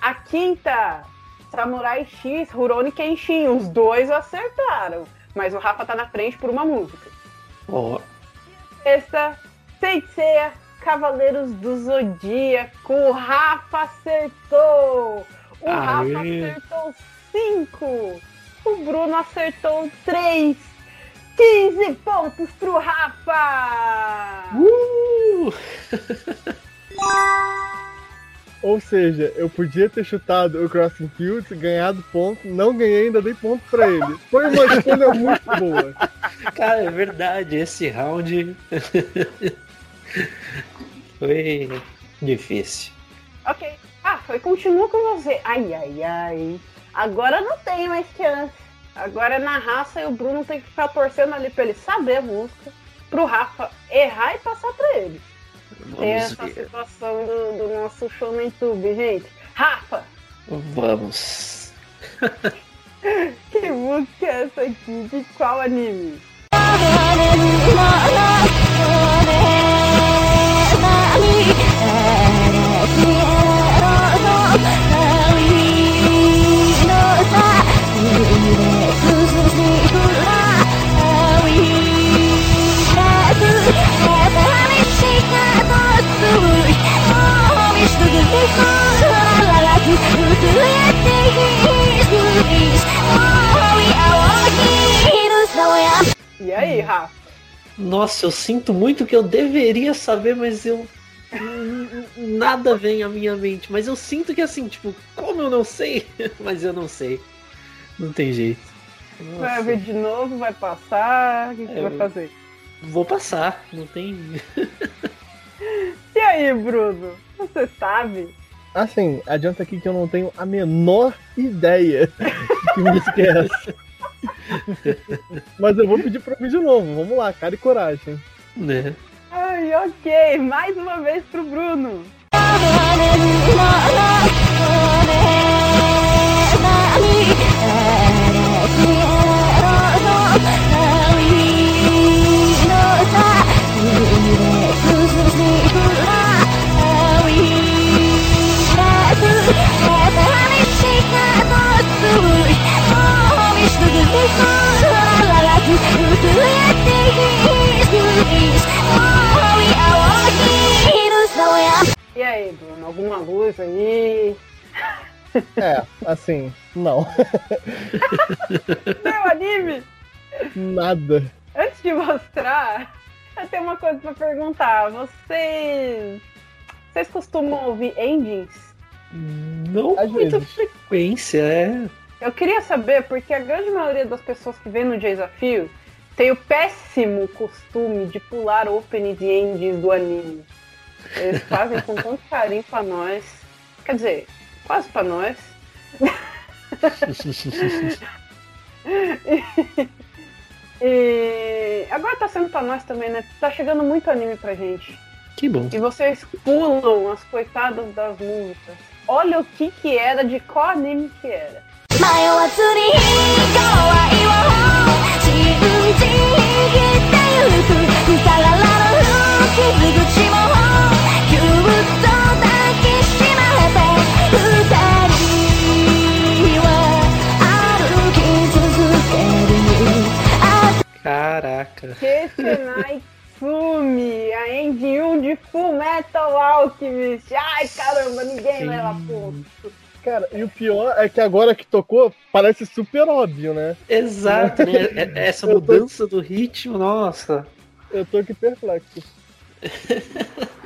A quinta, Samurai X, Rurouni Kenshin. Os dois acertaram. Mas o Rafa tá na frente por uma música. Ó, Sexta, Seiseia, Cavaleiros do Zodíaco. O Rafa acertou. O Rafa Aê. acertou cinco. O Bruno acertou três. 15 pontos pro Rafa! Uh! Ou seja, eu podia ter chutado o Crossing Fields, ganhado ponto, não ganhei, ainda dei ponto pra ele. Foi uma escolha muito boa. Cara, é verdade, esse round foi difícil. Ok. Rafa, continua com você. Ai, ai, ai. Agora não tem mais chance. Agora é na raça e o Bruno tem que ficar torcendo ali pra ele saber a música, pro Rafa errar e passar pra ele. Tem Vamos essa ver. situação do, do nosso show no YouTube, gente. Rafa, Vamos. que música é essa aqui? De qual anime? Oh, we are walking in the way E aí, Rafa? Nossa, eu sinto muito que eu deveria saber, mas eu. Nada vem à minha mente. Mas eu sinto que assim, tipo, como eu não sei? Mas eu não sei. Não tem jeito. Vai Nossa, ver de novo, vai passar, o que, que É, vai eu- fazer? vou passar, não tem. E aí, Bruno? Você sabe? Assim, adianta aqui que eu não tenho a menor ideia de que música é essa. Mas eu vou pedir pra ouvir de novo. Vamos lá, cara e coragem. Né? Ai, ok, mais uma vez pro Bruno. E aí, Bruno, alguma luz aí? É, assim, não. Seu anime? Nada. Antes de mostrar, eu tenho uma coisa pra perguntar. Vocês. Vocês costumam ouvir endings? Não Às com muita vezes. frequência, é. Eu queria saber, porque a grande maioria das pessoas que vem no desafio tem o péssimo costume de pular opening e endings do anime. Eles fazem com tanto carinho pra nós. Quer dizer, quase pra nós. E agora tá sendo pra nós também, né? Tá chegando muito anime pra gente. Que bom. E vocês pulam as coitadas das músicas. Olha o que que era, de qual anime que era. Caraca. Kesenai Tsumi, a End 1 de Full Metal Alchemist. Ai, caramba, ninguém leva ponto. Cara, e o pior é que agora que tocou, parece super óbvio, né? Exato, né? É- Essa mudança do ritmo, nossa. Eu tô aqui perplexo.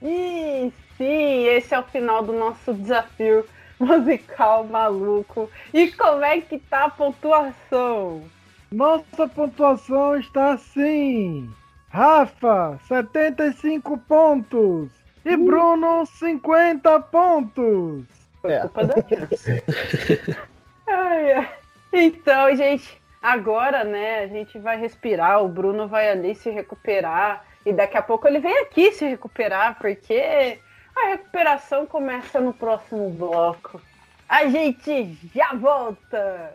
E sim, esse é o final do nosso desafio musical maluco. E como é que tá a pontuação? Nossa pontuação está assim: Rafa, 75 pontos. E Bruno, 50 pontos. Foi É. culpa da. Ai, ai. Então, gente, agora, né, a gente vai respirar, o Bruno vai ali se recuperar E daqui a pouco ele vem aqui se recuperar, porque a recuperação começa no próximo bloco. A gente já volta!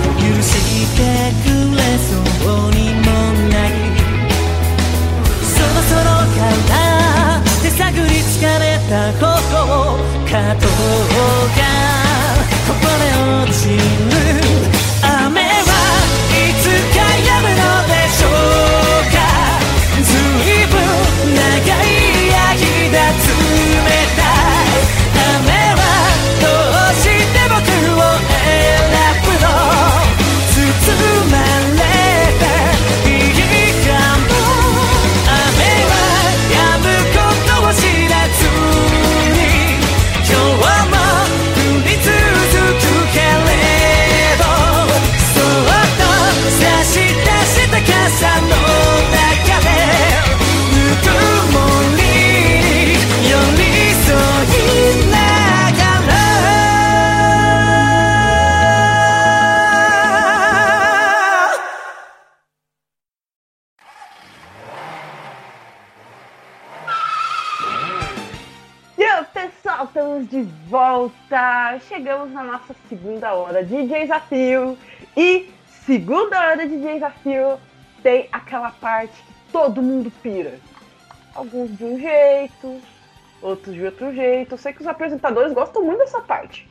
Chegamos na nossa segunda hora de desafio. E segunda hora de desafio tem aquela parte que todo mundo pira. Alguns de um jeito, outros de outro jeito. Eu sei que os apresentadores gostam muito dessa parte.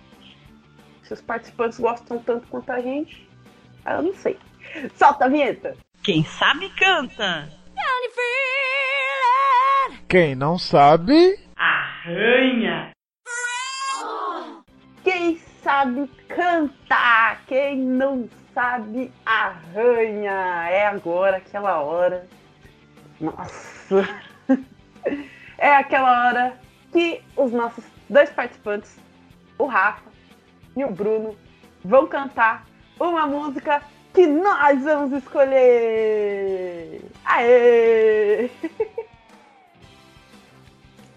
Se os participantes gostam tanto quanto a gente, eu não sei. Solta a vinheta! Quem sabe canta. Quem não sabe, Arranha. Quem sabe cantar, quem não sabe arranha. É agora, aquela hora. Nossa! É aquela hora que os nossos dois participantes, o Rafa e o Bruno, vão cantar uma música que nós vamos escolher. Aê!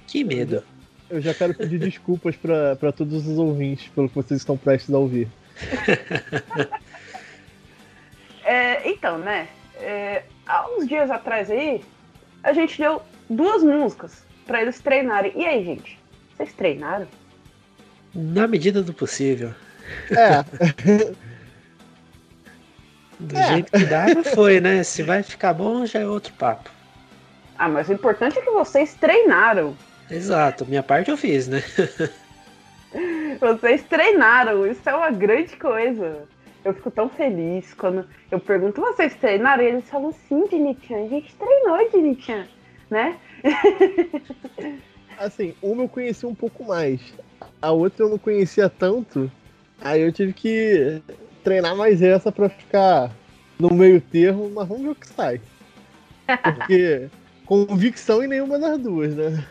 Que medo. Eu já quero pedir desculpas pra pra todos os ouvintes pelo que vocês estão prestes a ouvir. É, então, né? é, há uns dias atrás aí, a gente deu duas músicas pra eles treinarem. E aí, gente? Vocês treinaram? Na medida do possível. É, Do É. jeito que dá, não foi, né? Se vai ficar bom, já é outro papo. Ah, mas o importante é que vocês treinaram. Exato, minha parte eu fiz, né? Vocês treinaram, isso é uma grande coisa. Eu fico tão feliz quando eu pergunto, vocês treinaram? E eles falam, sim, Dinichan, a gente treinou, Dinichan, né? assim, uma eu conheci um pouco mais. A outra eu não conhecia tanto. Aí eu tive que treinar mais essa pra ficar no meio termo, mas vamos ver o que sai. Porque convicção em nenhuma das duas, né?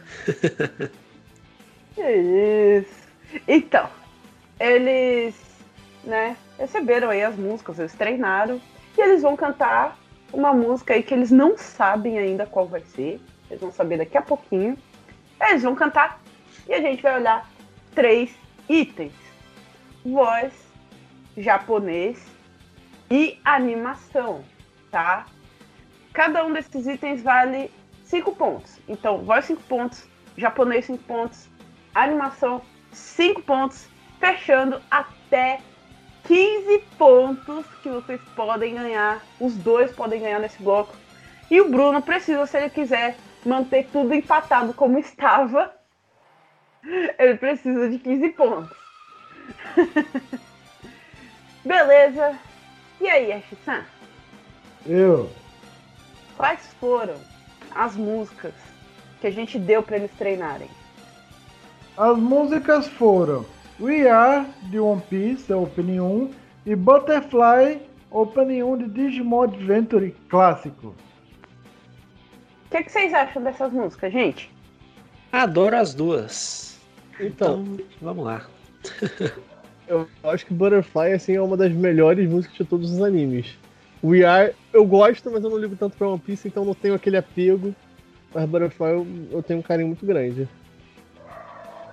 Que isso. Então, eles, né, receberam aí as músicas, eles treinaram e eles vão cantar uma música aí que eles não sabem ainda qual vai ser. Eles vão saber daqui a pouquinho. Eles vão cantar e a gente vai olhar três itens: voz, japonês e animação, tá? Cada um desses itens vale 5 pontos. Então, voz 5 pontos, japonês 5 pontos, animação 5 pontos, fechando até 15 pontos que vocês podem ganhar. Os dois podem ganhar nesse bloco. E o Bruno precisa, se ele quiser manter tudo empatado como estava, ele precisa de 15 pontos. Beleza. E aí, Ashi-san? Eu. Quais foram as músicas que a gente deu pra eles treinarem? As músicas foram We Are, de One Piece, é Opening 1, E Butterfly Opening 1 de Digimon Adventure clássico. O que, que vocês acham dessas músicas, gente? Adoro as duas. Então, Então, vamos lá. eu acho que Butterfly assim, é uma das melhores músicas de todos os animes. We Are, eu gosto, mas eu não ligo tanto pra One Piece, então não tenho aquele apego. Mas Butterfly eu, eu tenho um carinho muito grande.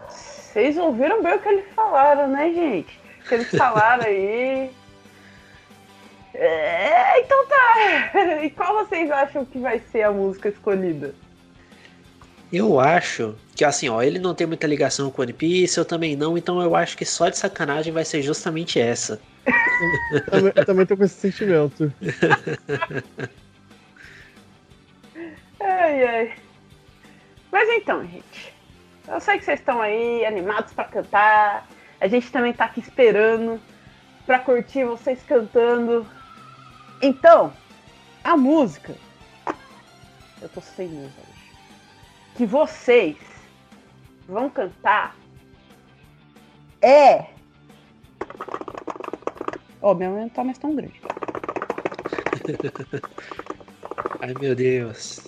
Vocês ouviram bem o que eles falaram, né, gente? O que eles falaram aí. É, então tá. E qual vocês acham que vai ser a música escolhida? Eu acho que assim, ó, ele não tem muita ligação com One Piece, eu também não, então eu acho que só de sacanagem vai ser justamente essa. Também, eu também tô com esse sentimento. Ai, ai. Mas então, gente. Eu sei que vocês estão aí animados pra cantar. A gente também tá aqui esperando pra curtir vocês cantando. Então, a música. Eu tô sem musa hoje. Que vocês vão cantar é. Ó, minha mãe não tá mais tão grande. Ai meu Deus.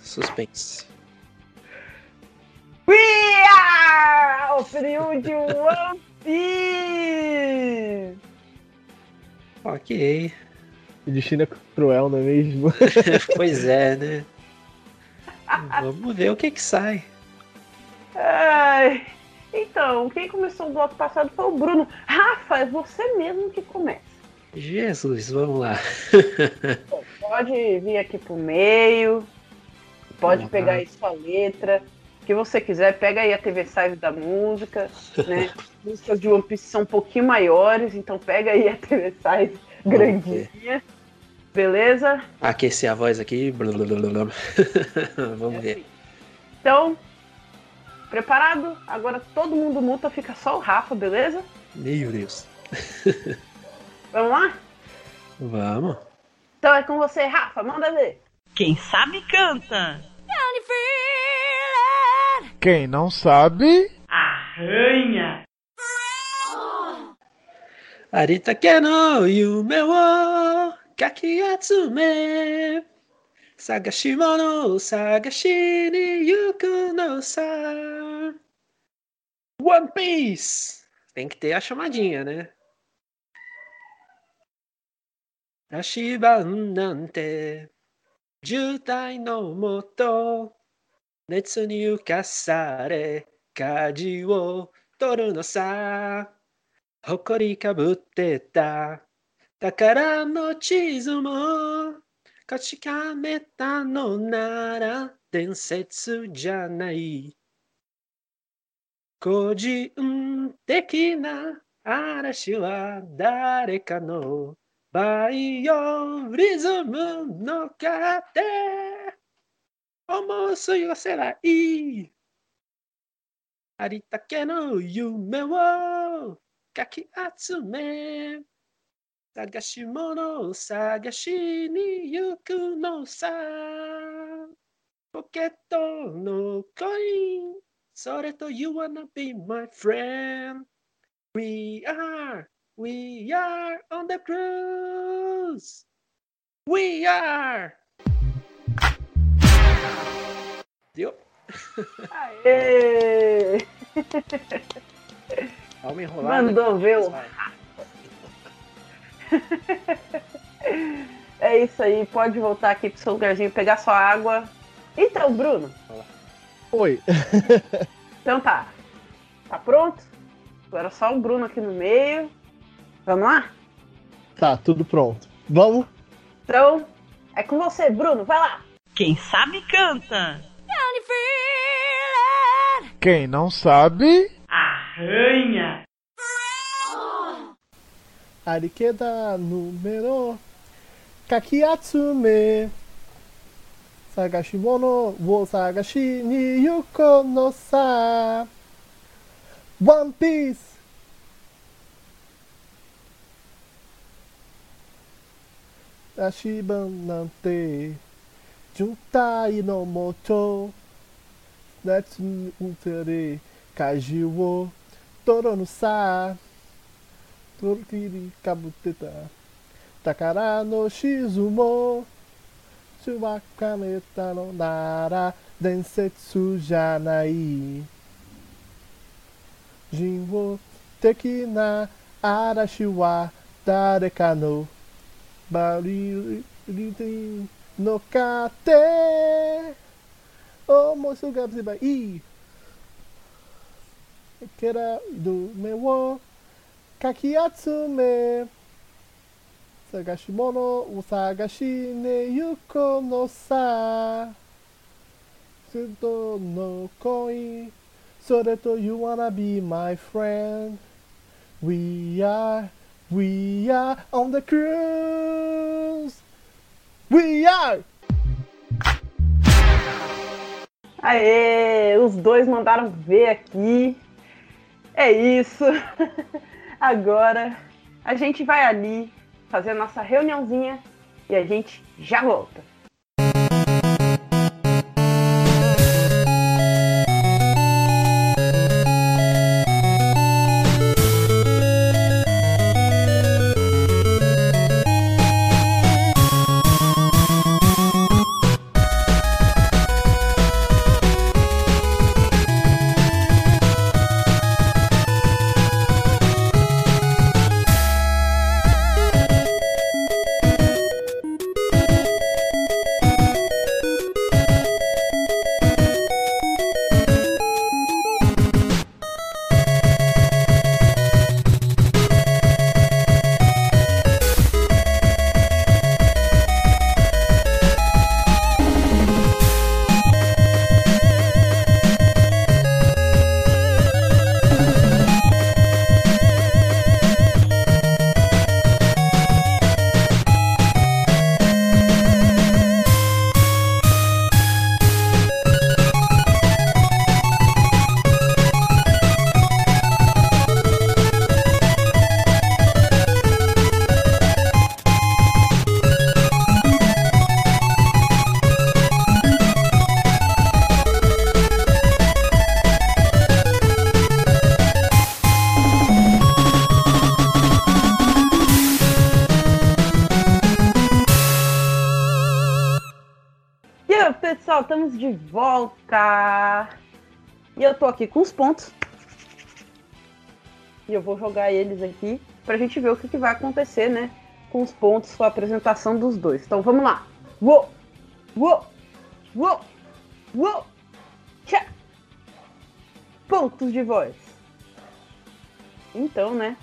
Suspense. We are o frio de One Piece! Ok. O destino é cruel, não é mesmo? pois é, né? Vamos ver o que que sai. Ai, então, quem começou o bloco passado foi o Bruno. Rafa, é você mesmo que começa. Jesus, vamos lá. Pode vir aqui pro meio, pode Uhum. pegar aí sua letra, o que você quiser, pega aí a TV Size da música, né? Músicas de One Piece são um pouquinho maiores, então pega aí a TV Size grandinha. Beleza? Aquecer a voz aqui. Blablabla. Vamos ver. Então, preparado? Agora todo mundo muta, fica só o Rafa, beleza? Meu Deus. Vamos lá? Vamos. Então é com você, Rafa, manda ver. Quem sabe canta. Quem não sabe, Arranha. Arita Keno Yume wo Kakiatsume 探し物を探しに行くのさ。One Piece! Tem que ter a chamadinha, né? Ashiban nante, Jutai no moto, Netsu ni ukasare, Kaji wo toru no sa. Hokori kabutte ta, Takara no chizu mo, 確かめたのなら伝説じゃない。個人的な嵐は誰かのバイオリズムのかって。思う吸わせない。ありったけの夢をかき集め。Sagashimono sagashi ni yuku no sa Poketo no coin Soreto you wanna be my friend We are, we are on the cruise We are Deu? Aê! Vamos enrolar. Mandou né? ver o É isso aí, pode voltar aqui pro seu lugarzinho pegar sua água. Então, Bruno, Oi. então tá. Tá pronto? Agora só o Bruno aqui no meio. Vamos lá? Tá, tudo pronto. Vamos? Então, é com você, Bruno, vai lá! Quem sabe canta. quem não sabe, Arranha. Arikeda número Kakiatsume. Sagashimono wo sagashi ni yuko no sa. One Piece. Ashiban nante Juntai no moto. Natsu utere Kaji wo Toro no sa Torkiri kabuteta. Takara no shizumo. Chubakameta no nara. Densetsu janai. Jin wo teki na arashi wa dareka no. Bari no kate. Omosu ga zibai. Ii. Kera do me wo kakiatsume Sagashimono usagashi ne yuko no sa Sudo no koi Sore to you wanna be my friend We are, we are on the cruise We are! Aê, os dois mandaram ver aqui. É isso. Agora a gente vai ali fazer a nossa reuniãozinha e a gente já volta. Tô aqui com os pontos. E eu vou jogar eles aqui pra gente ver o que, que vai acontecer, né? Com os pontos, com a apresentação dos dois. Então vamos lá. Uou! Uou! Uou! Uou! Tchá! Pontos de voz. Então, né?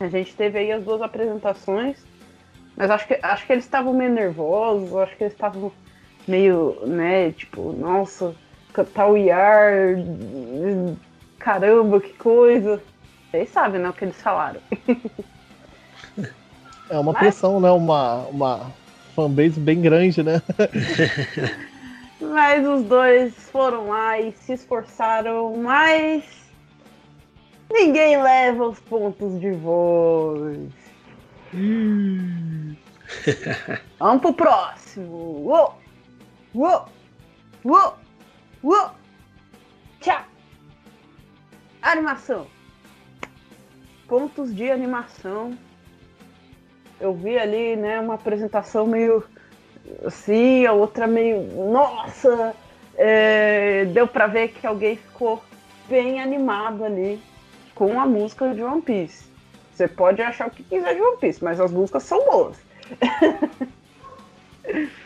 A gente teve aí as duas apresentações. Mas acho que, acho que eles estavam meio nervosos, acho que eles estavam meio, né, tipo, nossa, cantar o Yar, caramba, que coisa. Vocês sabem, né, o que eles falaram. É uma Mas- pressão, né? Uma, uma fanbase bem grande, né? Mas os dois foram lá e se esforçaram, mas ninguém leva os pontos de voz. Vamos pro próximo. Uou! Uou! Uou! Uou! Tchau! Animação. Pontos de animação. Eu vi ali, né, uma apresentação meio assim, a outra meio. Nossa! É, deu pra ver que alguém ficou bem animado ali com a música de One Piece. Você pode achar o que quiser de One Piece, mas as músicas são boas.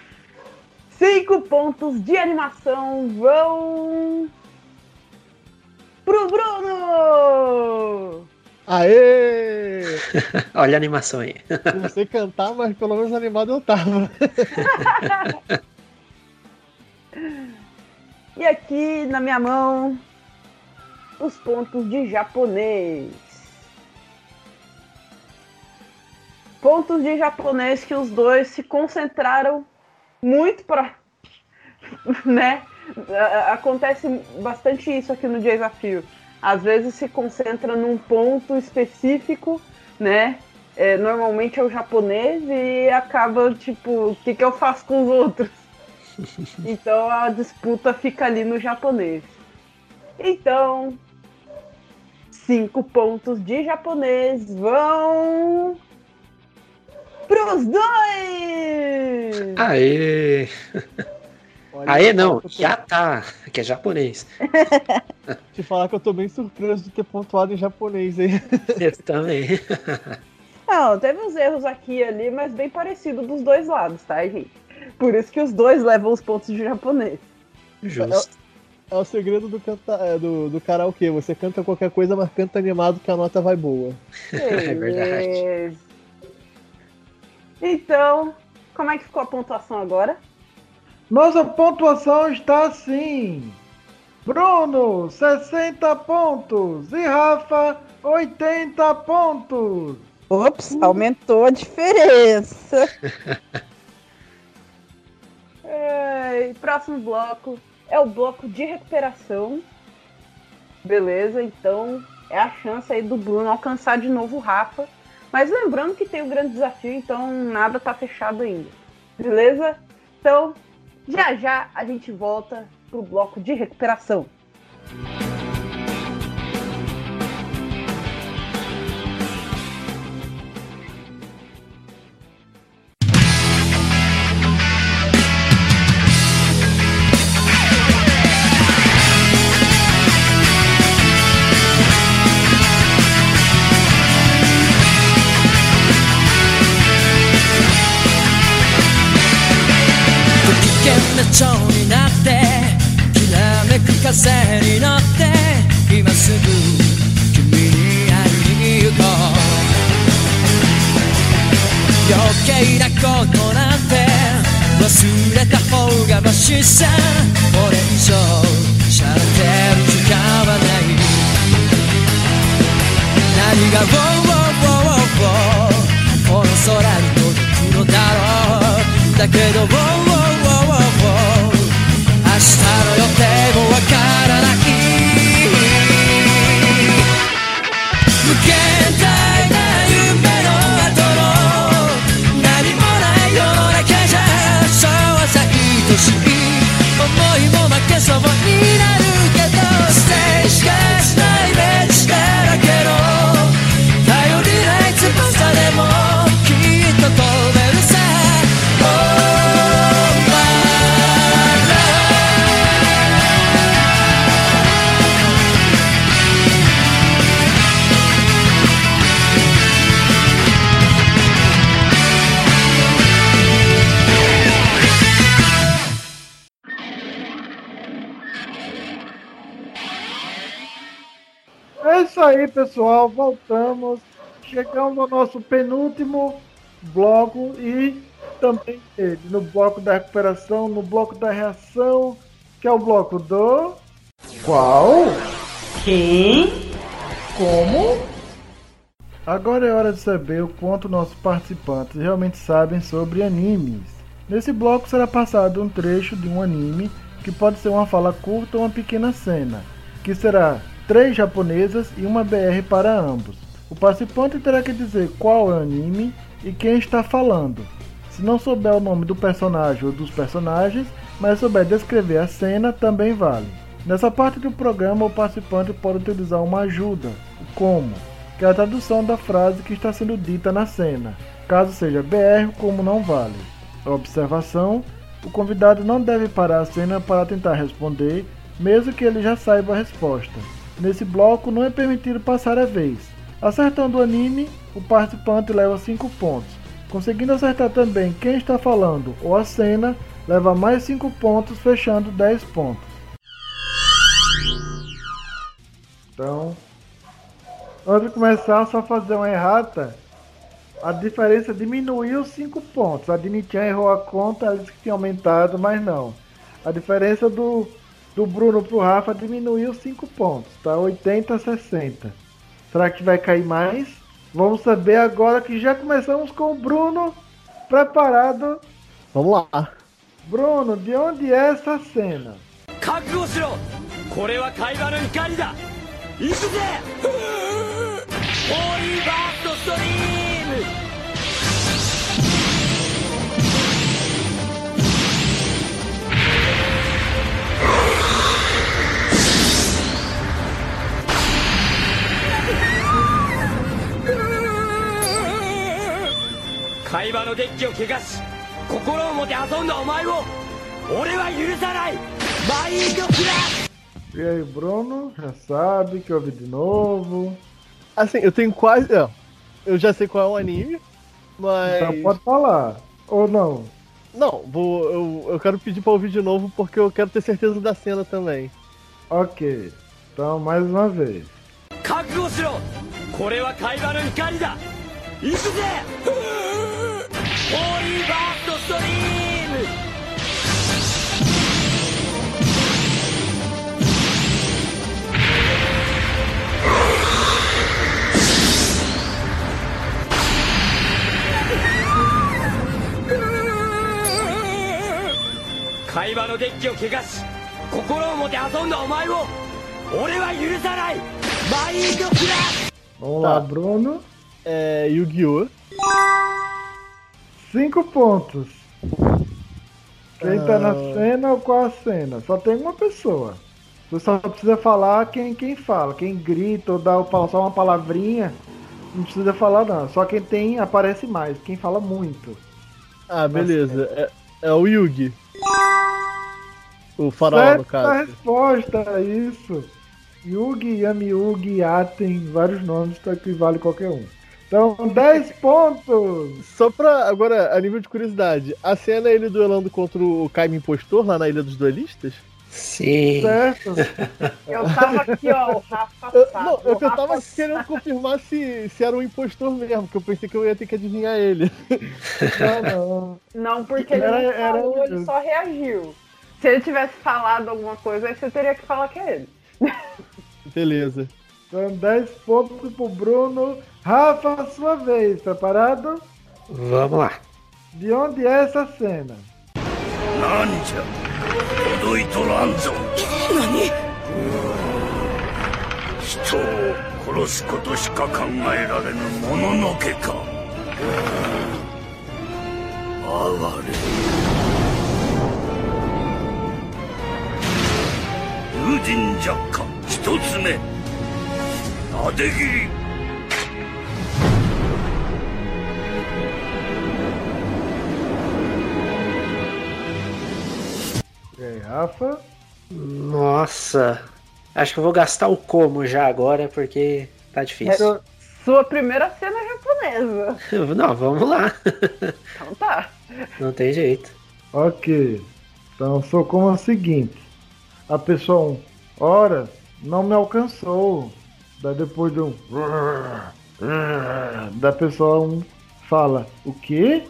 Cinco pontos de animação vão pro Bruno! Aê! Olha a animação aí. Não sei cantar, mas pelo menos animado eu tava. E aqui na minha mão, os pontos de japonês. Pontos de japonês que os dois se concentraram muito para, né? Acontece bastante isso aqui no desafio. Às vezes se concentra num ponto específico, né? É, normalmente é o japonês e acaba tipo, o que, que eu faço com os outros? Então a disputa fica ali no japonês. Então, cinco pontos de japonês vão pros dois! Aê! Olha, Aê, não, tô- já tá, que é japonês. Te falar que eu tô bem surpreso de ter pontuado em japonês aí. Eu também. Não, teve uns erros aqui e ali, mas bem parecido dos dois lados, tá, gente? Por isso que os dois levam os pontos de japonês. Justo. É o segredo do, canta, é, do, do karaokê. Você canta qualquer coisa, mas canta animado que a nota vai boa. É verdade. Então, como é que ficou a pontuação agora? Nossa pontuação está assim: Bruno, 60 pontos. E Rafa, 80 pontos. Ops, aumentou a diferença. É, próximo bloco é o bloco de recuperação. Beleza, então é a chance aí do Bruno alcançar de novo o Rafa. Mas lembrando que tem o grande desafio, então nada tá fechado ainda. Beleza? Então, já já a gente volta pro bloco de recuperação. 危 pessoal. Voltamos. Chegamos ao nosso penúltimo bloco e também ele, no bloco da recuperação, no bloco da reação, que é o bloco do. Qual? Quem? Como? Agora é hora de saber o quanto nossos participantes realmente sabem sobre animes. Nesse bloco será passado um trecho de um anime, que pode ser uma fala curta ou uma pequena cena, que será três japonesas e uma BR para ambos. O participante terá que dizer qual é o anime e quem está falando. Se não souber o nome do personagem ou dos personagens, mas souber descrever a cena, também vale. Nessa parte do programa, o participante pode utilizar uma ajuda, o como, que é a tradução da frase que está sendo dita na cena. Caso seja BR, como não vale. Observação: o convidado não deve parar a cena para tentar responder, mesmo que ele já saiba a resposta. Nesse bloco, não é permitido passar a vez. Acertando o anime, o participante leva 5 pontos. Conseguindo acertar também quem está falando ou a cena, leva mais 5 pontos, fechando 10 pontos. Então, antes de começar, só fazer uma errata. A diferença diminuiu 5 pontos. A Dinichan errou a conta, ela disse que tinha aumentado, mas não. A diferença do, do Bruno pro Rafa diminuiu 5 pontos, tá? 80 a 60. Será que vai cair mais? Vamos saber agora que já começamos com o Bruno preparado. Vamos lá. Bruno, de onde é essa cena? 会話のデッキを怪我し心をもて遊んだお前を俺は許さないマインドクラス E aí, Bruno, já sabe que eu vi de novo. Assim, eu tenho quase. Não, eu já sei qual é o anime, mas. Então pode falar. Ou não? Não, vou, eu, eu quero pedir pra ouvir de novo porque eu quero ter certeza da cena também. Ok, então mais uma vez. 覚悟しろこれは会話の怒りだ行くぜホーリーバーストストリーム会話のデッキを汚し心をもて遊んだお前を俺は許さないマインドクラッ Vamos Tá. lá, Bruno. É. Yu-Gi-Oh! Cinco pontos. Quem tá na Ah. cena ou qual a cena? Só tem uma pessoa. Você só precisa falar quem, quem fala. Quem grita ou dá só uma palavrinha. Não precisa falar não. Só quem tem aparece mais. Quem fala muito. Ah, beleza. É, é o Yugi. O faraó, no Certa caso. resposta, é isso. Yugi, Yami Yugi, Aten, vários nomes, tá que vale qualquer um. Então, 10 pontos! Só pra. Agora, a nível de curiosidade, a cena é ele duelando contra o Caime Impostor lá na Ilha dos Duelistas? Sim. Certo? Eu tava aqui, ó, o Rafa Eu, não, eu Rafa tava querendo confirmar se, se era um impostor mesmo, porque eu pensei que eu ia ter que adivinhar ele. Não, não. Não, porque ele Era- não era falou, ele só reagiu. Se ele tivesse falado alguma coisa, aí você teria que falar que é ele. Beleza. Então, 10 pontos pro Bruno. Rafa, sua vez. Preparado? Vamos lá. De onde é essa cena? なんじゃ届いとらんぞ何人を殺すことしか考えられぬもののけか哀れ友人若干一つ目なで切り Rafa? Nossa. Acho que eu vou gastar o como já agora, porque tá difícil. Sua primeira cena japonesa. Não, vamos lá. Então tá. Não tem jeito. Ok. Então, sou como o seguinte. A pessoa 1. Ora, não me alcançou. Daí depois de um... Da pessoa 1 fala, o quê?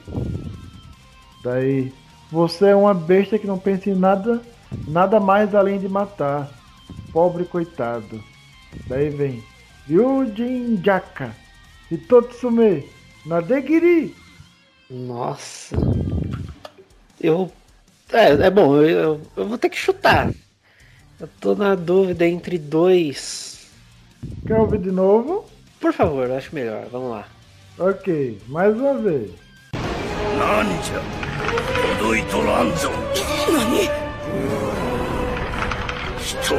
Daí, você é uma besta que não pensa em nada, nada mais além de matar. Pobre coitado. Daí vem Ryujin Jaka e Totsume Nadegiri. Nossa. Eu. É, é bom, eu, eu vou ter que chutar. Eu tô na dúvida entre dois. Quer ouvir de novo? Por favor, acho melhor. Vamos lá. Ok, mais uma vez. Nanja. 届いとらんぞ。何？人を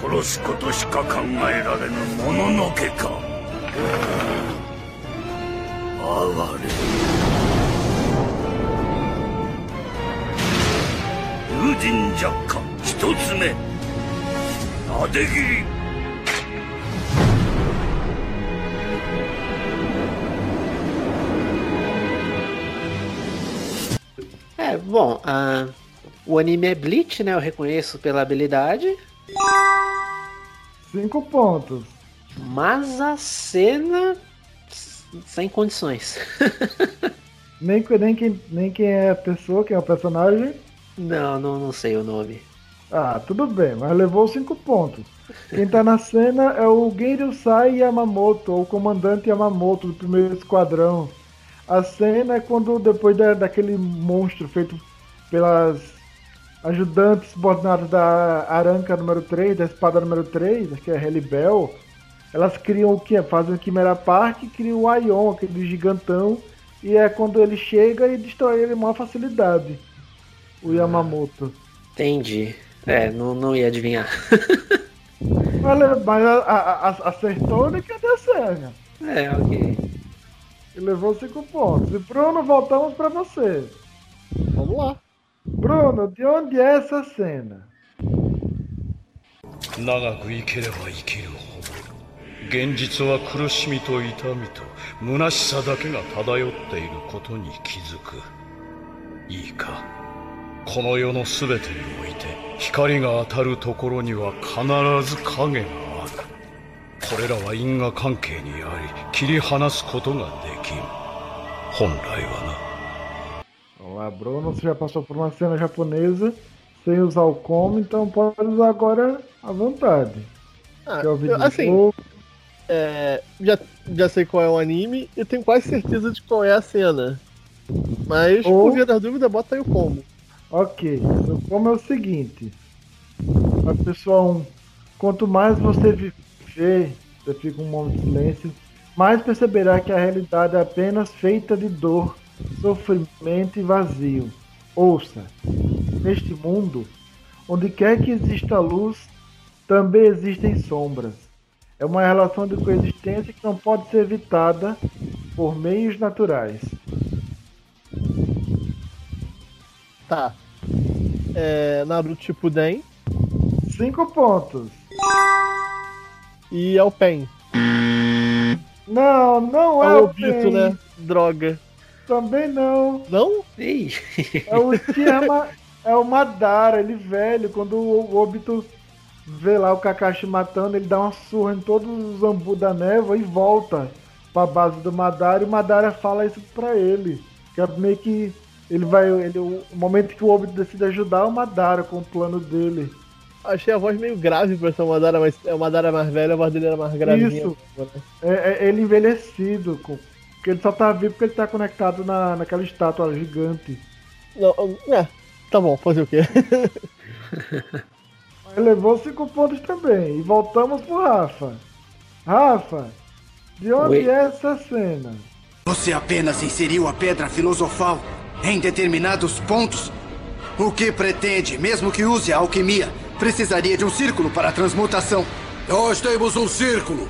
殺すことしか考えられぬもののけか。哀れ。友人若干一つ目。なで切り É, bom, ah, o anime é Bleach, né? Eu reconheço pela habilidade. Cinco pontos. Mas a cena. Sem condições. Nem, nem, quem, nem quem é a pessoa, quem é o personagem. Não, não, não sei o nome. Ah, tudo bem, mas levou cinco pontos. Quem tá na cena é o Genryusai Yamamoto, ou o comandante Yamamoto do primeiro esquadrão. A cena é quando, depois da, daquele monstro feito pelas ajudantes subordinadas da Aranca número 3, da espada número 3, acho que é Helibel, elas criam o que? Fazem o Chimera Park e criam o Aion, aquele gigantão, e é quando ele chega e destrói ele com maior facilidade. O Yamamoto. Entendi. É, não, não ia adivinhar. Mas, mas a- a- a- acertou nem que deu certo. É, ok. E levou 5 pontos. E Bruno, voltamos pra você. Vamos lá. Bruno, de onde é essa cena? 長く生ければ生きるほど現実は苦しみと痛みと虚しさだけが漂っていることに気づくいいかこの世の全てにおいて光が当たるところには必ず影があるこれらは因果関係にあり切り離すことができん本来は Vamos lá, Bruno, você já passou por uma cena japonesa sem usar o como, então pode usar agora à vontade. Ah, Quer ouvir eu- de assim, novo? é, já, já sei qual é o anime e tenho quase certeza de qual é a cena. Mas, Ou- por via das dúvidas, bota aí o como. Ok, o como é o seguinte. Mas, pessoal, um, quanto mais você viver, você fica um momento de silêncio, mais perceberá que a realidade é apenas feita de dor, sofrimento e vazio. Ouça, neste mundo, onde quer que exista luz, também existem sombras. É uma relação de coexistência que não pode ser evitada por meios naturais. Tá. É, Naruto Shippuden Cinco pontos. E é o Pen. Não, não É é o o Obito, Pen. né? Droga. Também não. Não? Ei, É o Tiyama, é o Madara, ele velho, quando o Obito vê lá o Kakashi matando, ele dá uma surra em todos os zambu da névoa e volta pra base do Madara e o Madara fala isso pra ele. Que é meio que ele vai. Ele, o momento que o Obito decide ajudar o Madara com o plano dele. Achei a voz meio grave pra essa Madara, mas é o Madara mais velho, a voz dele era mais gravinha. Isso. né? É, é ele envelhecido, com, porque ele só tá vivo porque ele tá conectado na, naquela estátua gigante. Não, é, tá bom, fazer o quê? Ele levou cinco pontos também. E voltamos pro Rafa. Rafa, de onde Oi. é essa cena? Você apenas inseriu a pedra filosofal em determinados pontos? O que pretende, mesmo que use a alquimia, precisaria de um círculo para a transmutação. Nós temos um círculo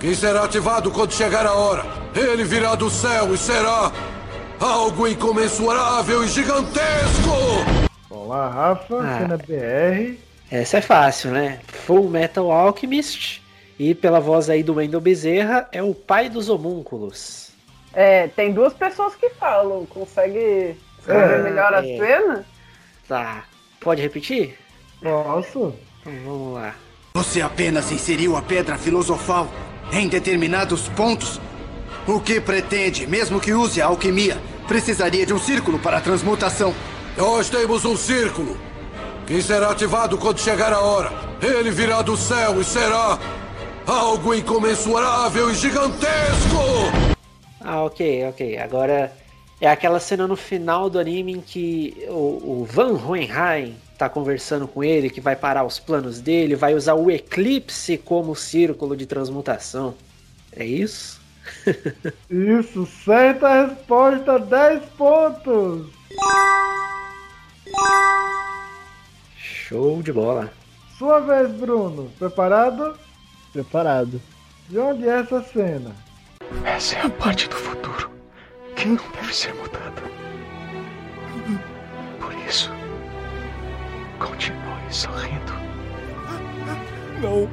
que será ativado quando chegar a hora. Ele virá do céu e será algo incomensurável e gigantesco! Vamos lá, Rafa, Ah. cena BR. essa é fácil, né? Full Metal Alchemist. E pela voz aí do Wendel Bezerra, é o pai dos homúnculos. É, tem duas pessoas que falam. Consegue escrever É, melhor a é. cena? Tá. Pode repetir? Posso? Então vamos lá. Você apenas inseriu a pedra filosofal em determinados pontos? O que pretende, mesmo que use a alquimia, precisaria de um círculo para a transmutação. Nós temos um círculo que será ativado quando chegar a hora. Ele virá do céu e será algo incomensurável e gigantesco! Ah, ok, ok. Agora é aquela cena no final do anime em que o, o Van Hohenheim tá conversando com ele, que vai parar os planos dele, vai usar o eclipse como círculo de transmutação. É isso? Isso, certa resposta, 10 pontos. Show de bola. Sua vez, Bruno. Preparado? Preparado. De onde é essa cena? Essa é a parte do futuro que não deve ser mudada. Por isso, continue sorrindo. Não.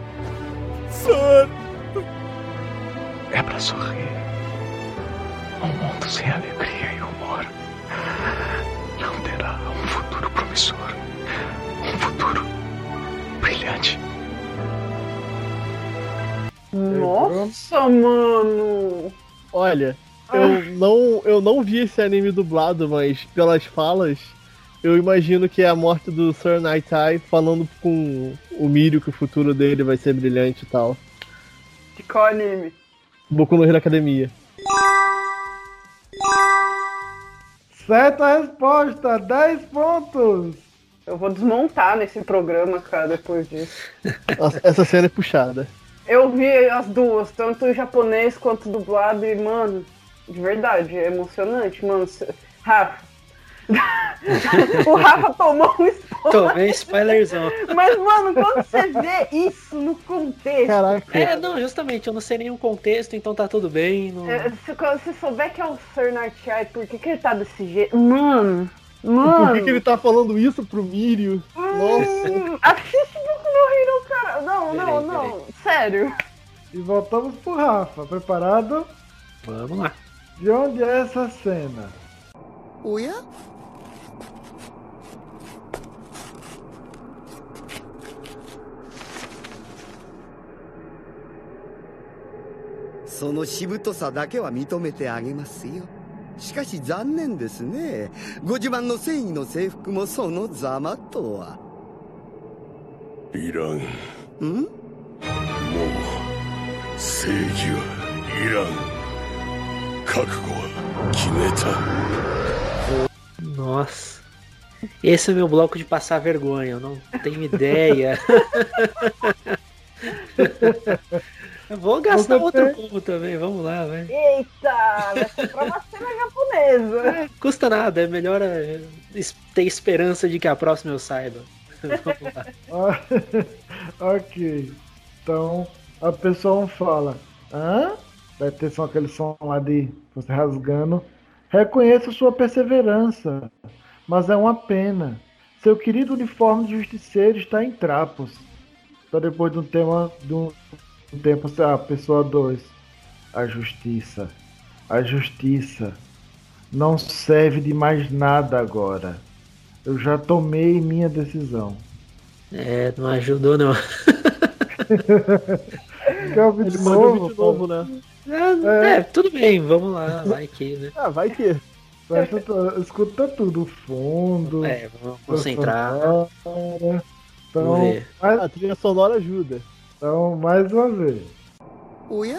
Sir. É pra sorrir. Um mundo sem alegria e humor não terá um futuro promissor. Um futuro brilhante. Nossa, mano! Olha, eu não, eu não vi esse anime dublado, mas pelas falas, eu imagino que é a morte do Sir Night Eye falando com o Mirio que o futuro dele vai ser brilhante e tal. De qual anime? Boku no Hero Academia. Certa resposta, 10 pontos. Eu vou desmontar nesse programa, cara, depois disso. Nossa, essa cena é puxada. Eu vi as duas, tanto em japonês quanto dublado, e, mano, de verdade, é emocionante, mano. Rafa, o Rafa tomou um spoiler. Tomei spoilerzão. Mas, mano, quando você vê isso no contexto. Caraca. É, não, justamente, eu não sei nenhum contexto, então tá tudo bem. Não... é, se quando você souber que é o Sir Nartiai, por que, que ele tá desse jeito? Mano. Por Mano. que, que ele tá falando isso pro Mirio? Nossa. Hum, assiste Boku no Hero, cara. Não, não, Peraí, não. Sério. E voltamos pro Rafa. Preparado? Vamos lá. De onde é essa cena? おそのしぶとさだけは認めてあげますよ。しかし残念ですね。ご自慢の繊維の制服もそのざまとは。いらん。もうん正義はいらん。覚悟は決めた。Nossa. Esse é meu bloco de passar vergonha, eu não tenho ideia. Eu Vou gastar Você outro combo também, vamos lá, vai. Eita, vai ser pra uma cena japonesa. Custa nada, é melhor es- ter esperança de que a próxima eu saiba. Vamos lá. Ok. Então a pessoa fala: Hã? Deve ter só aquele som lá de você rasgando. Reconheço sua perseverança, mas é uma pena. Seu querido uniforme de justiceiro está em trapos. Então depois de um tema de um, um tempo, a pessoa 2. A justiça. A justiça não serve de mais nada agora. Eu já tomei minha decisão. É, não ajudou não. Ele de novo? de novo, né? É, é, tudo bem, vamos lá, vai que, né? Ah, vai que. Escuta tudo, o fundo. É, vamos concentrar. Então, Vamos ver. mais, A trilha sonora ajuda. Então, mais uma vez. おや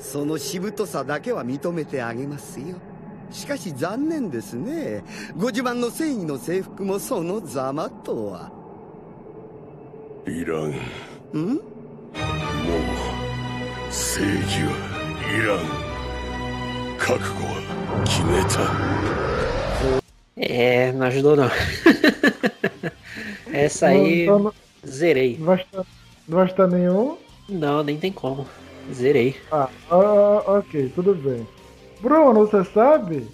そのしぶとさだけは認めてあげますよしかし残念ですねご自慢の繊維の制服もそのざまとはいらんもんう正義はいらん 覚悟は決めた É, não ajudou não. Essa aí, Não, então zerei. não, vai estar, não vai estar nenhum? Não, nem tem como. Zerei. Ah, ah, ok, tudo bem. Bruno, você sabe?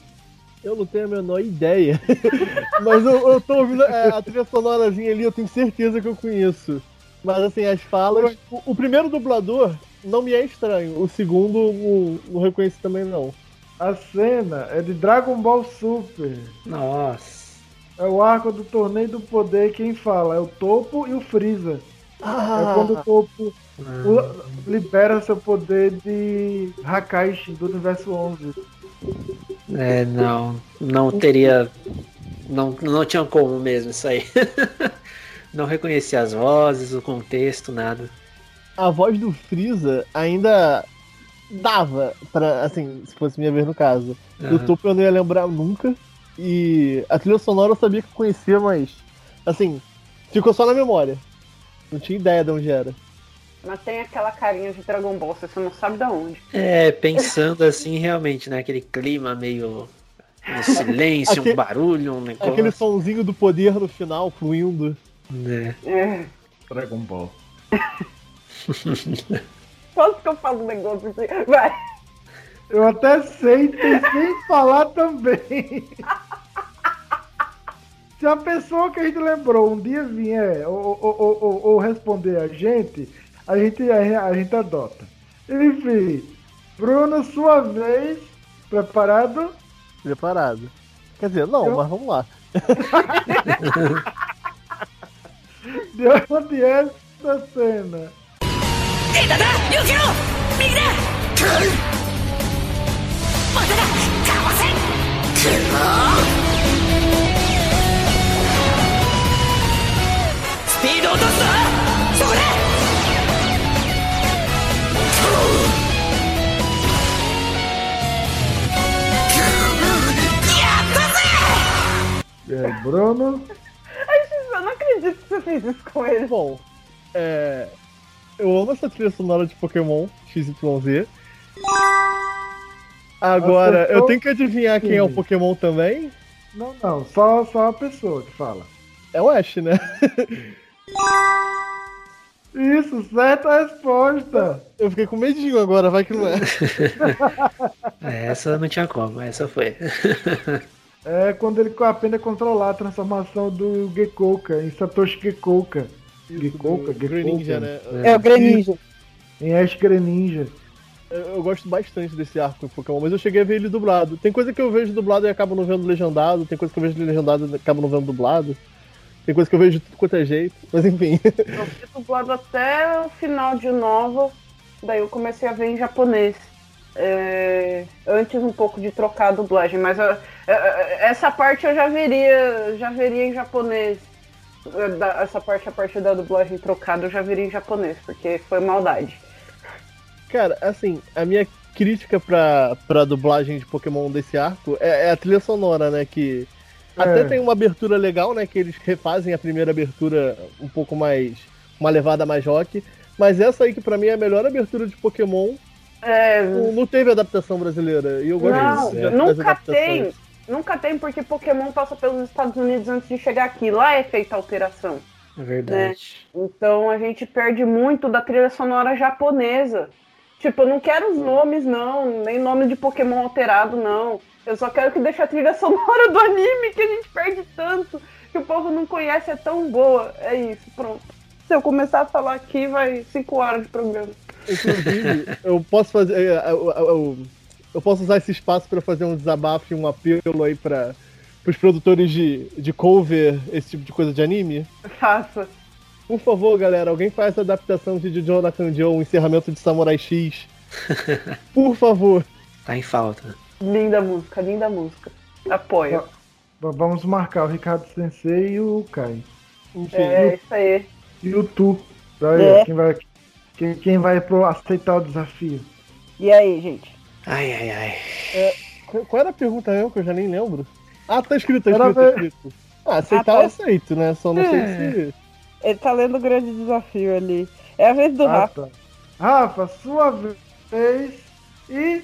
Eu não tenho a menor ideia. Mas eu, eu tô ouvindo é, a trilha sonorazinha ali, eu tenho certeza que eu conheço. Mas assim, as falas. O, o primeiro dublador não me é estranho. O segundo não, não reconheci também não. A cena é de Dragon Ball Super. Nossa. É o arco do torneio do poder quem fala. É o topo e o Freeza. É Ah, quando o topo o- libera seu poder de Hakaishi do universo 11. É, não. Não teria. Não, não tinha como mesmo isso aí. Não reconheci as vozes, o contexto, nada. a voz do Freeza ainda dava pra, assim, se fosse minha vez no caso. Do Aham. topo eu não ia lembrar nunca. E a trilha sonora eu sabia que eu conhecia, mas assim, ficou só na memória. Não tinha ideia de onde era. Mas tem aquela carinha de Dragon Ball, você não sabe da onde. É, pensando assim, realmente, né? Aquele clima meio. Um silêncio, Aquele- um barulho, um negócio. Aquele sonzinho do poder no final, fluindo. né? É. Dragon Ball. Quanto que eu falo um negócio assim? Vai. Eu até sei, pensei em falar também. Se a pessoa que a gente lembrou um dia vier ou, ou, ou- ou- ou responder a gente, a gente, a, a gente adota. Enfim, Bruno, sua vez. Preparado? Preparado. Quer dizer, não, Eu- mas vamos lá. De onde é essa cena? エタだ避けろ右だまただかわせスピード落とすぞそこだ É, Bruno. Ai, Jesus, eu não acredito que você fez isso com ele. Bom, é, eu amo essa trilha sonora de Pokémon XYZ. Agora, eu tenho que adivinhar quem é o. Pokémon também. Não, não, só, só a pessoa que fala. É o Ash, né? Isso, certa resposta. Eu fiquei com medinho agora, vai que não é. É, Essa não tinha como, essa foi. É quando ele aprende a controlar a transformação do Gekouka em Satoshi Gekouka. Gekouka, do Greninja, né? É o Greninja. Em Ash Greninja. Eu, gosto bastante desse arco em Pokémon, mas eu cheguei a ver ele dublado. Tem coisa que eu vejo dublado e acabo não vendo legendado, tem coisa que eu vejo legendado e acabo não vendo dublado. Tem coisa que eu vejo de tudo quanto é jeito, mas enfim. Eu fui dublado até o final de Nova, daí eu comecei a ver em japonês. É, antes um pouco de trocar a dublagem, mas eu- é, essa parte eu já veria, já veria em japonês. É, da- Essa parte, a parte da dublagem trocada, eu já veria em japonês, porque foi maldade. Cara, assim, a minha crítica pra, pra dublagem de Pokémon desse arco é, é a trilha sonora, né? Que até tem uma abertura legal, né? Que eles refazem a primeira abertura um pouco mais. uma levada mais rock. Mas essa aí que pra mim é a melhor abertura de Pokémon. É, Não, não teve adaptação brasileira. E eu gosto Não, das- das nunca tem. Nunca tem, porque Pokémon passa pelos Estados Unidos antes de chegar aqui. Lá é feita a alteração. É verdade. Então a gente perde muito da trilha sonora japonesa. Tipo, eu não quero os nomes, não, nem nome de Pokémon alterado, não. Eu só quero que deixe a trilha sonora do anime que a gente perde tanto, que o povo não conhece, é tão boa. É isso, pronto. Se eu começar a falar aqui, vai cinco horas de programa. Inclusive, eu posso fazer. Eu, eu- eu- eu posso usar esse espaço pra fazer um desabafo e um apelo aí para os produtores de, de cover, esse tipo de coisa de anime. Faça. Por favor, galera, alguém faz a adaptação de Jojo Nakanjo, o encerramento de Samurai X. Por favor. Tá em falta. Linda música, linda música. Apoio. Vamos marcar o Ricardo Sensei e o Kai. Enfim, É isso aí. E o Tu. Pra É. quem vai, quem, quem vai pro aceitar o desafio. E aí, gente? Ai, ai, ai. é, qu- qual era a pergunta mesmo que eu já nem lembro? Ah, tá escrito, tá Era escrito, tá ver- escrito. Ah, aceitar Ah, tá. eu aceito, né? Só não sei É. se. Ele tá lendo o grande desafio ali. É a vez do Ah, Rafa. tá. Rafa, sua vez. E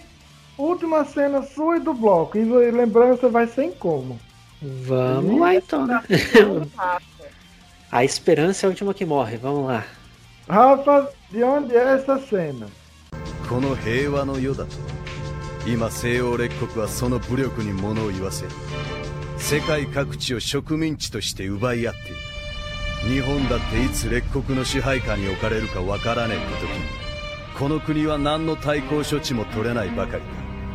última cena sua e do bloco. E lembrando, você vai sem como. Vamos lá então, né? A esperança é a última que morre, vamos lá. Rafa, de onde é essa cena? この平和の世だと 今西欧列国はその武力に物を言わせ世界各地を植民地として奪い合っている日本だっていつ列国の支配下に置かれるかわからねえって時にこの国は何の対抗処置も取れないばかりか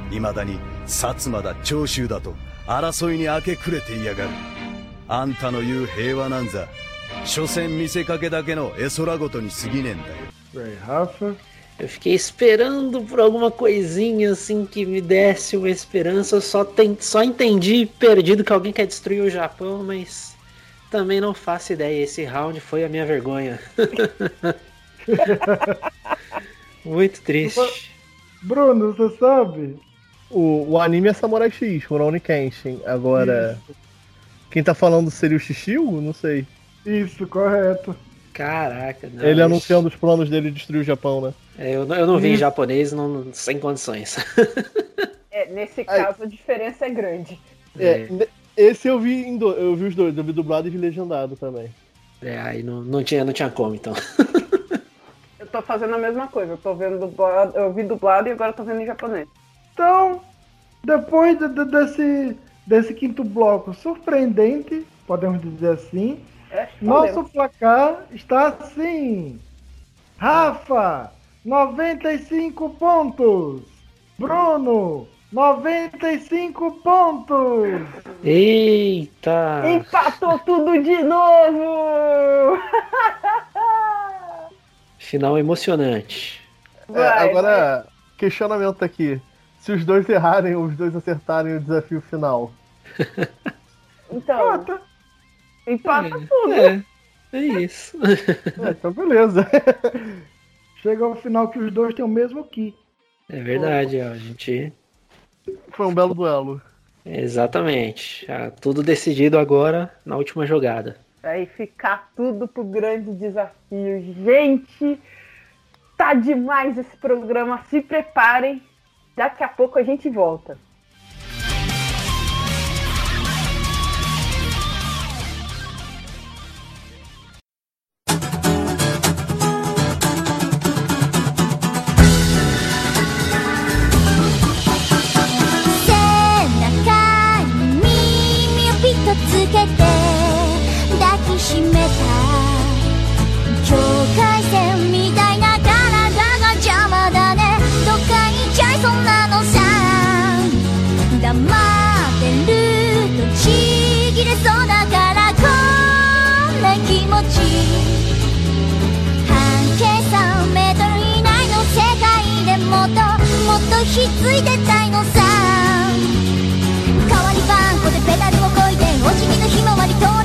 未だに薩摩だ長州だと争いに明け暮れていやがる。あんたの言う平和なんざ？所詮見せかけだけの絵空ごとに過ぎねえんだよ Eu fiquei esperando por alguma coisinha assim que me desse uma esperança. Eu só, tem, só entendi perdido que alguém quer destruir o Japão, mas também não faço ideia. Esse round foi a minha vergonha. Muito triste. Bruno, você sabe? O, o anime é Samurai X, Rurouni Kenshin. Agora, quem tá falando seria o Shishio? Não sei. Isso, correto. Caraca, não. Ele anunciando os planos dele de destruir o Japão, né? É, eu, não- eu não vi em Isso. japonês, não, sem condições. É, nesse caso, a diferença é grande. É, ne- esse eu vi em do- eu vi os dois, eu vi dublado e vi legendado também. É, aí não, não, tinha, não tinha como, então. Eu tô fazendo a mesma coisa. Eu tô vendo dublado, eu vi dublado e agora eu tô vendo em japonês. Então, depois de- de- desse, desse quinto bloco surpreendente, podemos dizer assim, É, nosso podemos. placar está assim. Rafa, 95 pontos. Bruno, 95 pontos. Eita! Empatou tudo de novo! Final emocionante. É, agora, questionamento aqui. Se os dois errarem ou os dois acertarem o desafio final. Então, empata tudo. É, é isso. É, então beleza. Chega ao final que os dois têm o mesmo ki. É verdade, ó, a gente. Foi um belo duelo. Exatamente. Já tudo decidido agora na última jogada. Vai ficar tudo pro grande desafio. Gente, tá demais esse programa. Se preparem. Daqui a pouco a gente volta.「とひっついてたいのさ。代わりばんこでペダルをこいでお辞儀のひまわりと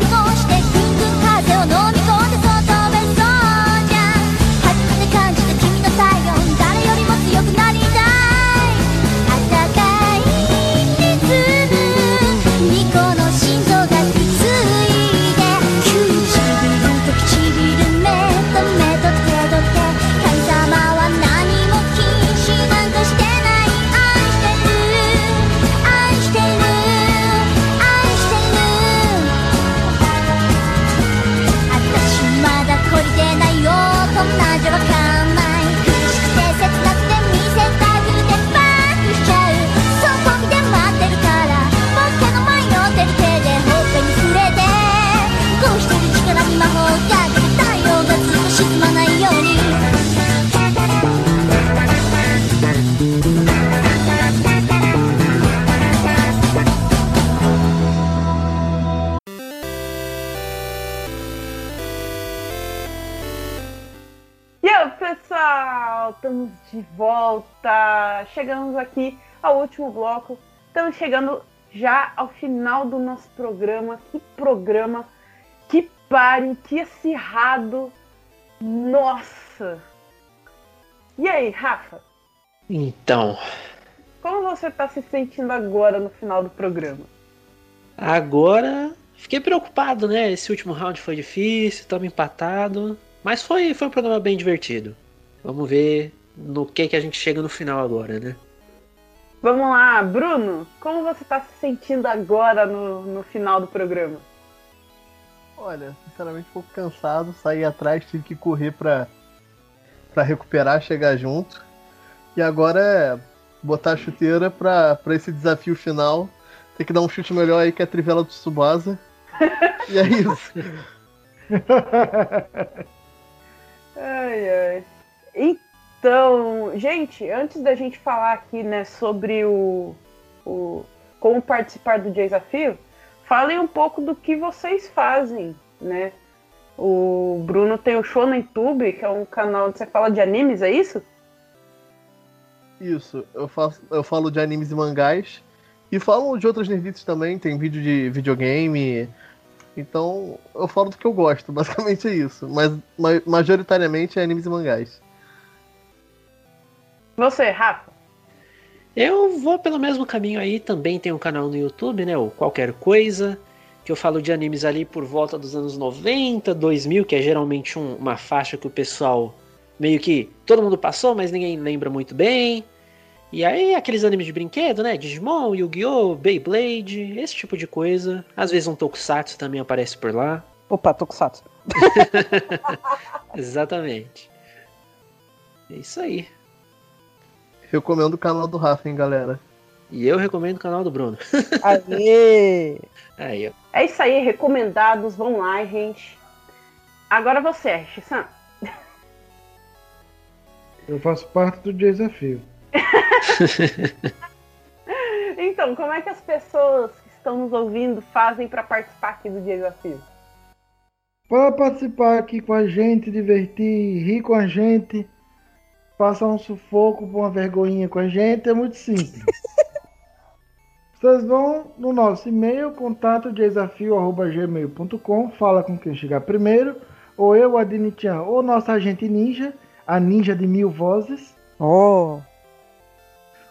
Chegamos aqui ao último bloco. Estamos chegando já ao final do nosso programa. Que programa, que páreo, que acirrado. Nossa! E aí, Rafa, Então, como você está se sentindo agora no final do programa? agora fiquei preocupado, né? Esse último round foi difícil, estamos empatados. Mas foi, foi um programa bem divertido. Vamos ver no que, que a gente chega no final agora, né? Vamos lá, Bruno, como você está se sentindo agora no, no final do programa? Olha, sinceramente um pouco cansado, saí atrás, tive que correr pra, pra recuperar, chegar junto. E agora é botar a chuteira pra, pra esse desafio final. Tem que dar um chute melhor aí que é a trivela do Tsubasa. e é isso. Ai, ai. Então, gente, antes da gente falar aqui, né, sobre o, o como participar do desafio, falem um pouco do que vocês fazem, né? O Bruno tem o Show no YouTube, que é um canal onde você fala de animes, é isso? Isso, eu, faço, eu falo de animes e mangás. E falo de outras nerdices também, tem vídeo de videogame. Então, eu falo do que eu gosto, basicamente é isso. Mas ma- majoritariamente é animes e mangás. Você, Rafa? Eu vou pelo mesmo caminho aí, também tem um canal no YouTube, né? O Qualquer Coisa, que eu falo de animes ali por volta dos anos 90, 2000, que é geralmente um- uma faixa que o pessoal meio que todo mundo passou, mas ninguém lembra muito bem. E aí aqueles animes de brinquedo, né? Digimon, Yu-Gi-Oh!, Beyblade, esse tipo de coisa. Às vezes um Tokusatsu também aparece por lá. Opa, Tokusatsu. Exatamente. É isso aí. Recomendo o canal do Rafa, hein, galera. E eu recomendo o canal do Bruno. Aê! Aí, ó. É isso aí, recomendados, vão lá, gente. Agora você, Shissan. Eu faço parte do desafio. Então, como é que as pessoas que estão nos ouvindo fazem para participar aqui do desafio? Para participar aqui com a gente, divertir, rir com a gente, passar um sufoco por uma vergonhinha com a gente, é muito simples. Vocês vão no nosso e-mail, contato desafio.gmail.com, fala com quem chegar primeiro, ou eu, a Dinitian, ou nossa agente ninja, a ninja de mil vozes. Oh!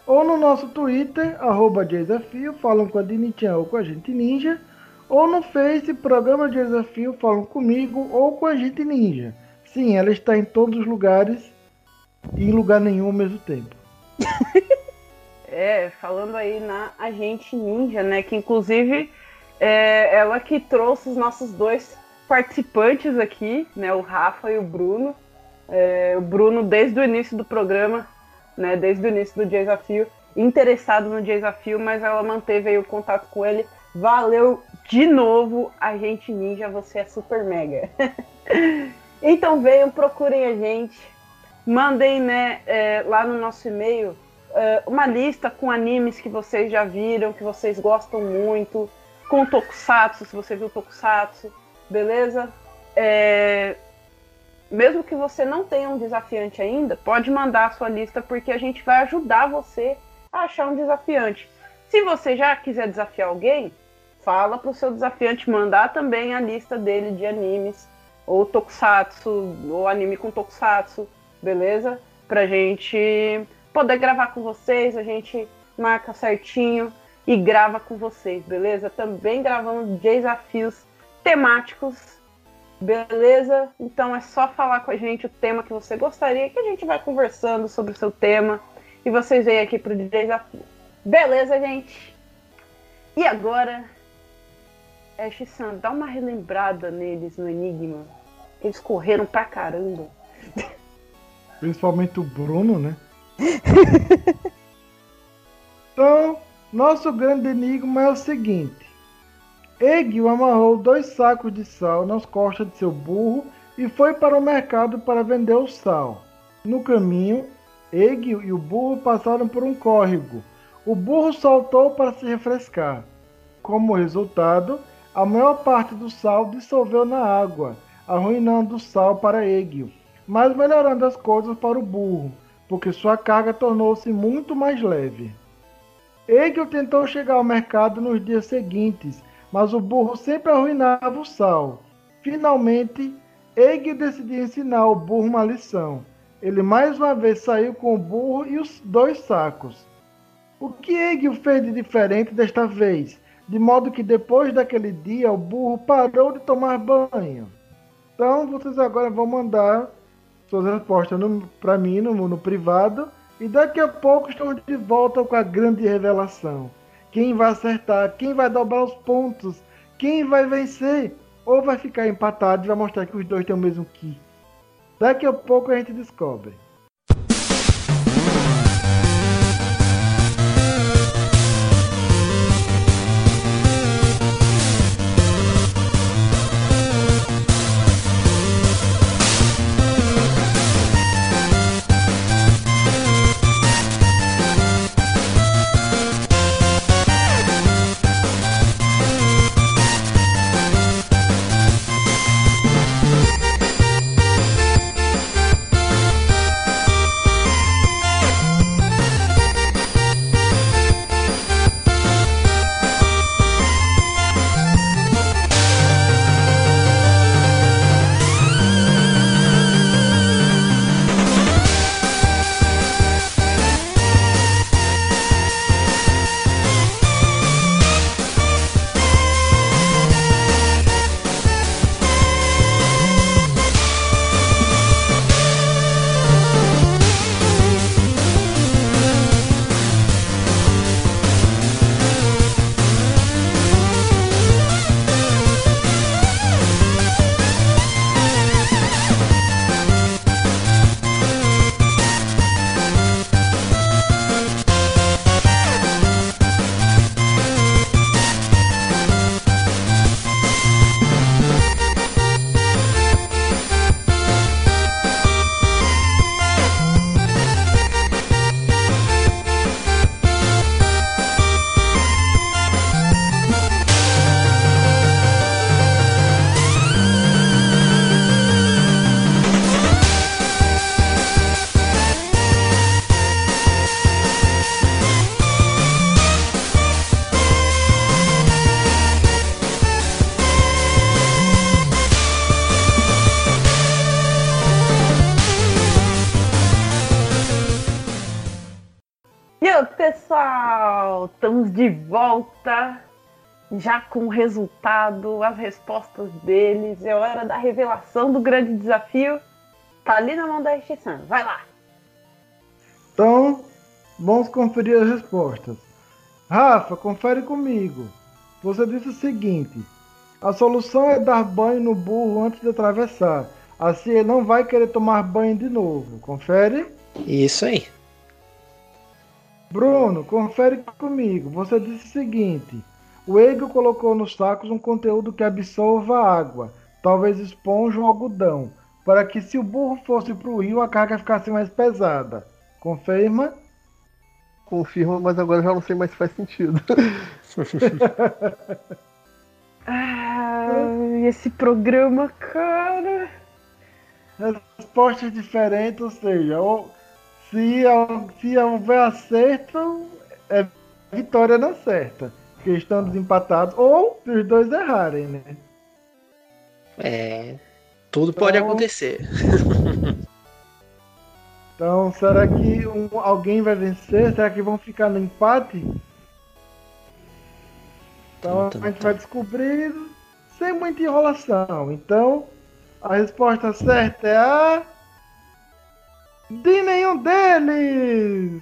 Ou no nosso Twitter, arroba desafio, falam com a Dinitian ou com a gente ninja. Ou no Face, programa de desafio, falam comigo ou com a gente ninja. Sim, ela está em todos os lugares e em lugar nenhum ao mesmo tempo. É, falando aí na Agente Ninja, né? Que inclusive é ela que trouxe os nossos dois participantes aqui, né? O Rafa e o Bruno. É, o Bruno, desde o início do programa, né? Desde o início do desafio, interessado no desafio, mas ela manteve aí o contato com ele. Valeu de novo, Agente Ninja, você é super mega. então venham, procurem a gente. Mandem né, é, lá no nosso e-mail é, uma lista com animes que vocês já viram, que vocês gostam muito, com Tokusatsu, se você viu Tokusatsu, beleza? É, mesmo que você não tenha um desafiante ainda, pode mandar a sua lista, porque a gente vai ajudar você a achar um desafiante. Se você já quiser desafiar alguém, fala pro seu desafiante mandar também a lista dele de animes, ou Tokusatsu, ou anime com Tokusatsu, beleza? Pra gente poder gravar com vocês, a gente marca certinho e grava com vocês, beleza? Também gravando desafios temáticos, beleza? Então é só falar com a gente o tema que você gostaria, que a gente vai conversando sobre o seu tema e vocês vêm aqui pro desafio. Beleza, gente? E agora, Ash-san, dá uma relembrada neles no Enigma. Eles correram pra caramba. Principalmente o Bruno, né? então, nosso grande enigma é o seguinte: Egil amarrou dois sacos de sal nas costas de seu burro e foi para o mercado para vender o sal. No caminho, Egil e o burro passaram por um córrego. O burro saltou para se refrescar. Como resultado, a maior parte do sal dissolveu na água, arruinando o sal para Egil, mas melhorando as coisas para o burro, porque sua carga tornou-se muito mais leve. Egil tentou chegar ao mercado nos dias seguintes, mas o burro sempre arruinava o sal. Finalmente, Egil decidiu ensinar o burro uma lição. Ele mais uma vez saiu com o burro e os dois sacos. O que Egil fez de diferente desta vez? De modo que depois daquele dia o burro parou de tomar banho. Então vocês agora vão mandar suas respostas para mim no, no privado. E daqui a pouco estamos de volta com a grande revelação. Quem vai acertar? Quem vai dobrar os pontos? Quem vai vencer? Ou vai ficar empatado e vai mostrar que os dois têm o mesmo ki? Daqui a pouco a gente descobre. Já com o resultado, as respostas deles. É hora da revelação do grande desafio. Tá ali na mão da Restrição. Vai lá. Então, vamos conferir as respostas. Rafa, confere comigo. Você disse o seguinte: a solução é dar banho no burro antes de atravessar. Assim ele não vai querer tomar banho de novo. Confere? Isso aí. Bruno, confere comigo. Você disse o seguinte: o Ego colocou nos sacos um conteúdo que absorva água, talvez esponja ou algodão, para que se o burro fosse para o rio a carga ficasse mais pesada. Confirma? Confirma, mas agora já não sei mais se faz sentido. Ai, esse programa, cara. Respostas diferentes, ou seja, ou, se, se houver acerto, é vitória na certa. Porque estão desempatados, ou os dois errarem, né? É. Tudo pode Então- acontecer. Então, será que um- alguém vai vencer? Será que vão ficar no empate? Então a gente vai descobrir sem muita enrolação. Então, a resposta certa é a. De nenhum deles!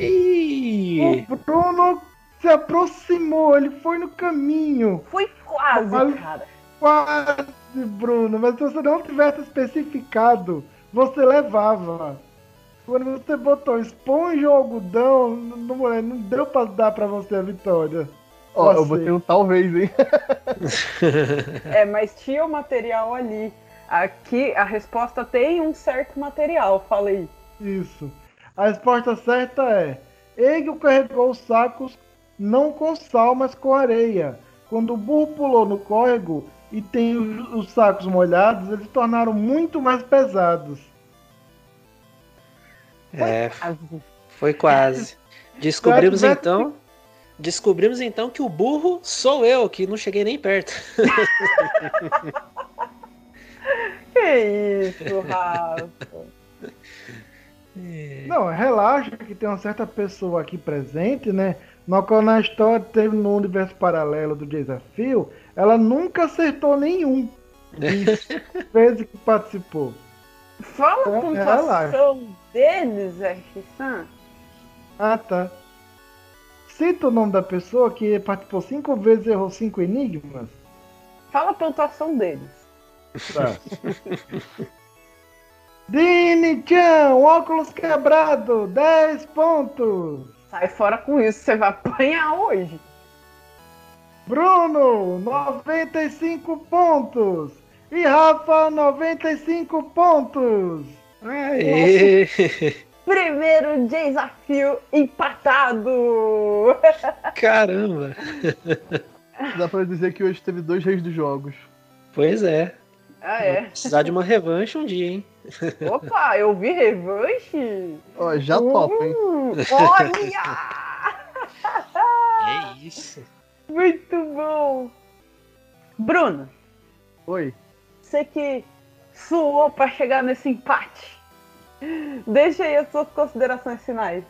Ih! O Bruno se aproximou, ele foi no caminho. Foi quase, Olha- cara. Quase, Bruno, mas se você não tivesse especificado, você levava. Quando você botou esponja ou algodão, não, não- não deu pra dar pra você a vitória. Ó, eu Você. botei um talvez, hein? É, mas tinha o material ali. Aqui a resposta tem um certo material, falei. Isso. A resposta certa é: Egel carregou os sacos não com sal, mas com areia. Quando o burro pulou no córrego e tem os, os sacos molhados, eles se tornaram muito mais pesados. É, foi quase. Descobrimos então. Descobrimos então que o burro sou eu, que não cheguei nem perto. Que isso, Rafa? Não, relaxa que tem uma certa pessoa aqui presente, né? No qual na história teve no universo paralelo do desafio, ela nunca acertou nenhum. Das vezes que participou. Fala a É, pontuação deles, Ash-san. Ah, tá. Cita o nome da pessoa que participou cinco vezes e errou cinco enigmas. Fala a pontuação deles. Tá. Dini Chan, óculos quebrado, 10 pontos. Sai fora com isso, você vai apanhar hoje. Bruno, 95 pontos. E Rafa, 95 pontos. Aê! Primeiro desafio empatado. Caramba! Dá pra dizer que hoje teve dois reis dos jogos. Pois é. Ah, é. Precisar de uma revanche um dia, hein? Opa, eu vi revanche. Ó, já topa, hein? Hum, olha! É isso. Muito bom. Bruno, Oi. você que suou pra chegar nesse empate. Deixa aí as suas considerações finais.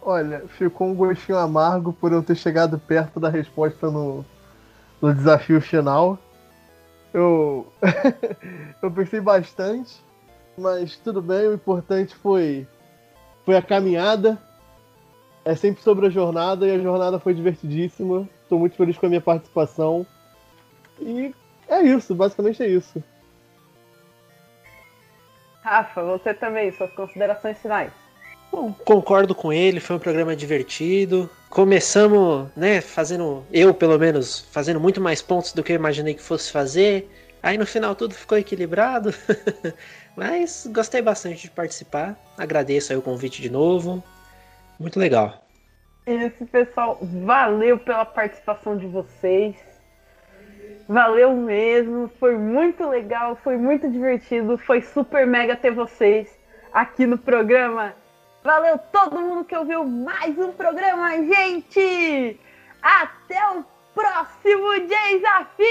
Olha, ficou um gostinho amargo por eu ter chegado perto da resposta no, no desafio final. Eu, eu pensei bastante, mas tudo bem, o importante foi, foi a caminhada. É sempre sobre a jornada e a jornada foi divertidíssima. Estou muito feliz com a minha participação. E é isso, basicamente é isso. Rafa, você também, suas considerações finais. Bom, concordo com ele, foi um programa divertido. Começamos, né, fazendo, eu pelo menos, fazendo muito mais pontos do que eu imaginei que fosse fazer. Aí no final tudo ficou equilibrado. Mas gostei bastante de participar. Agradeço aí o convite de novo. Muito legal. Isso, pessoal. Valeu pela participação de vocês. Valeu mesmo. Foi muito legal, foi muito divertido. Foi super mega ter vocês aqui no programa. Valeu todo mundo que ouviu mais um programa, gente! Até o próximo desafio!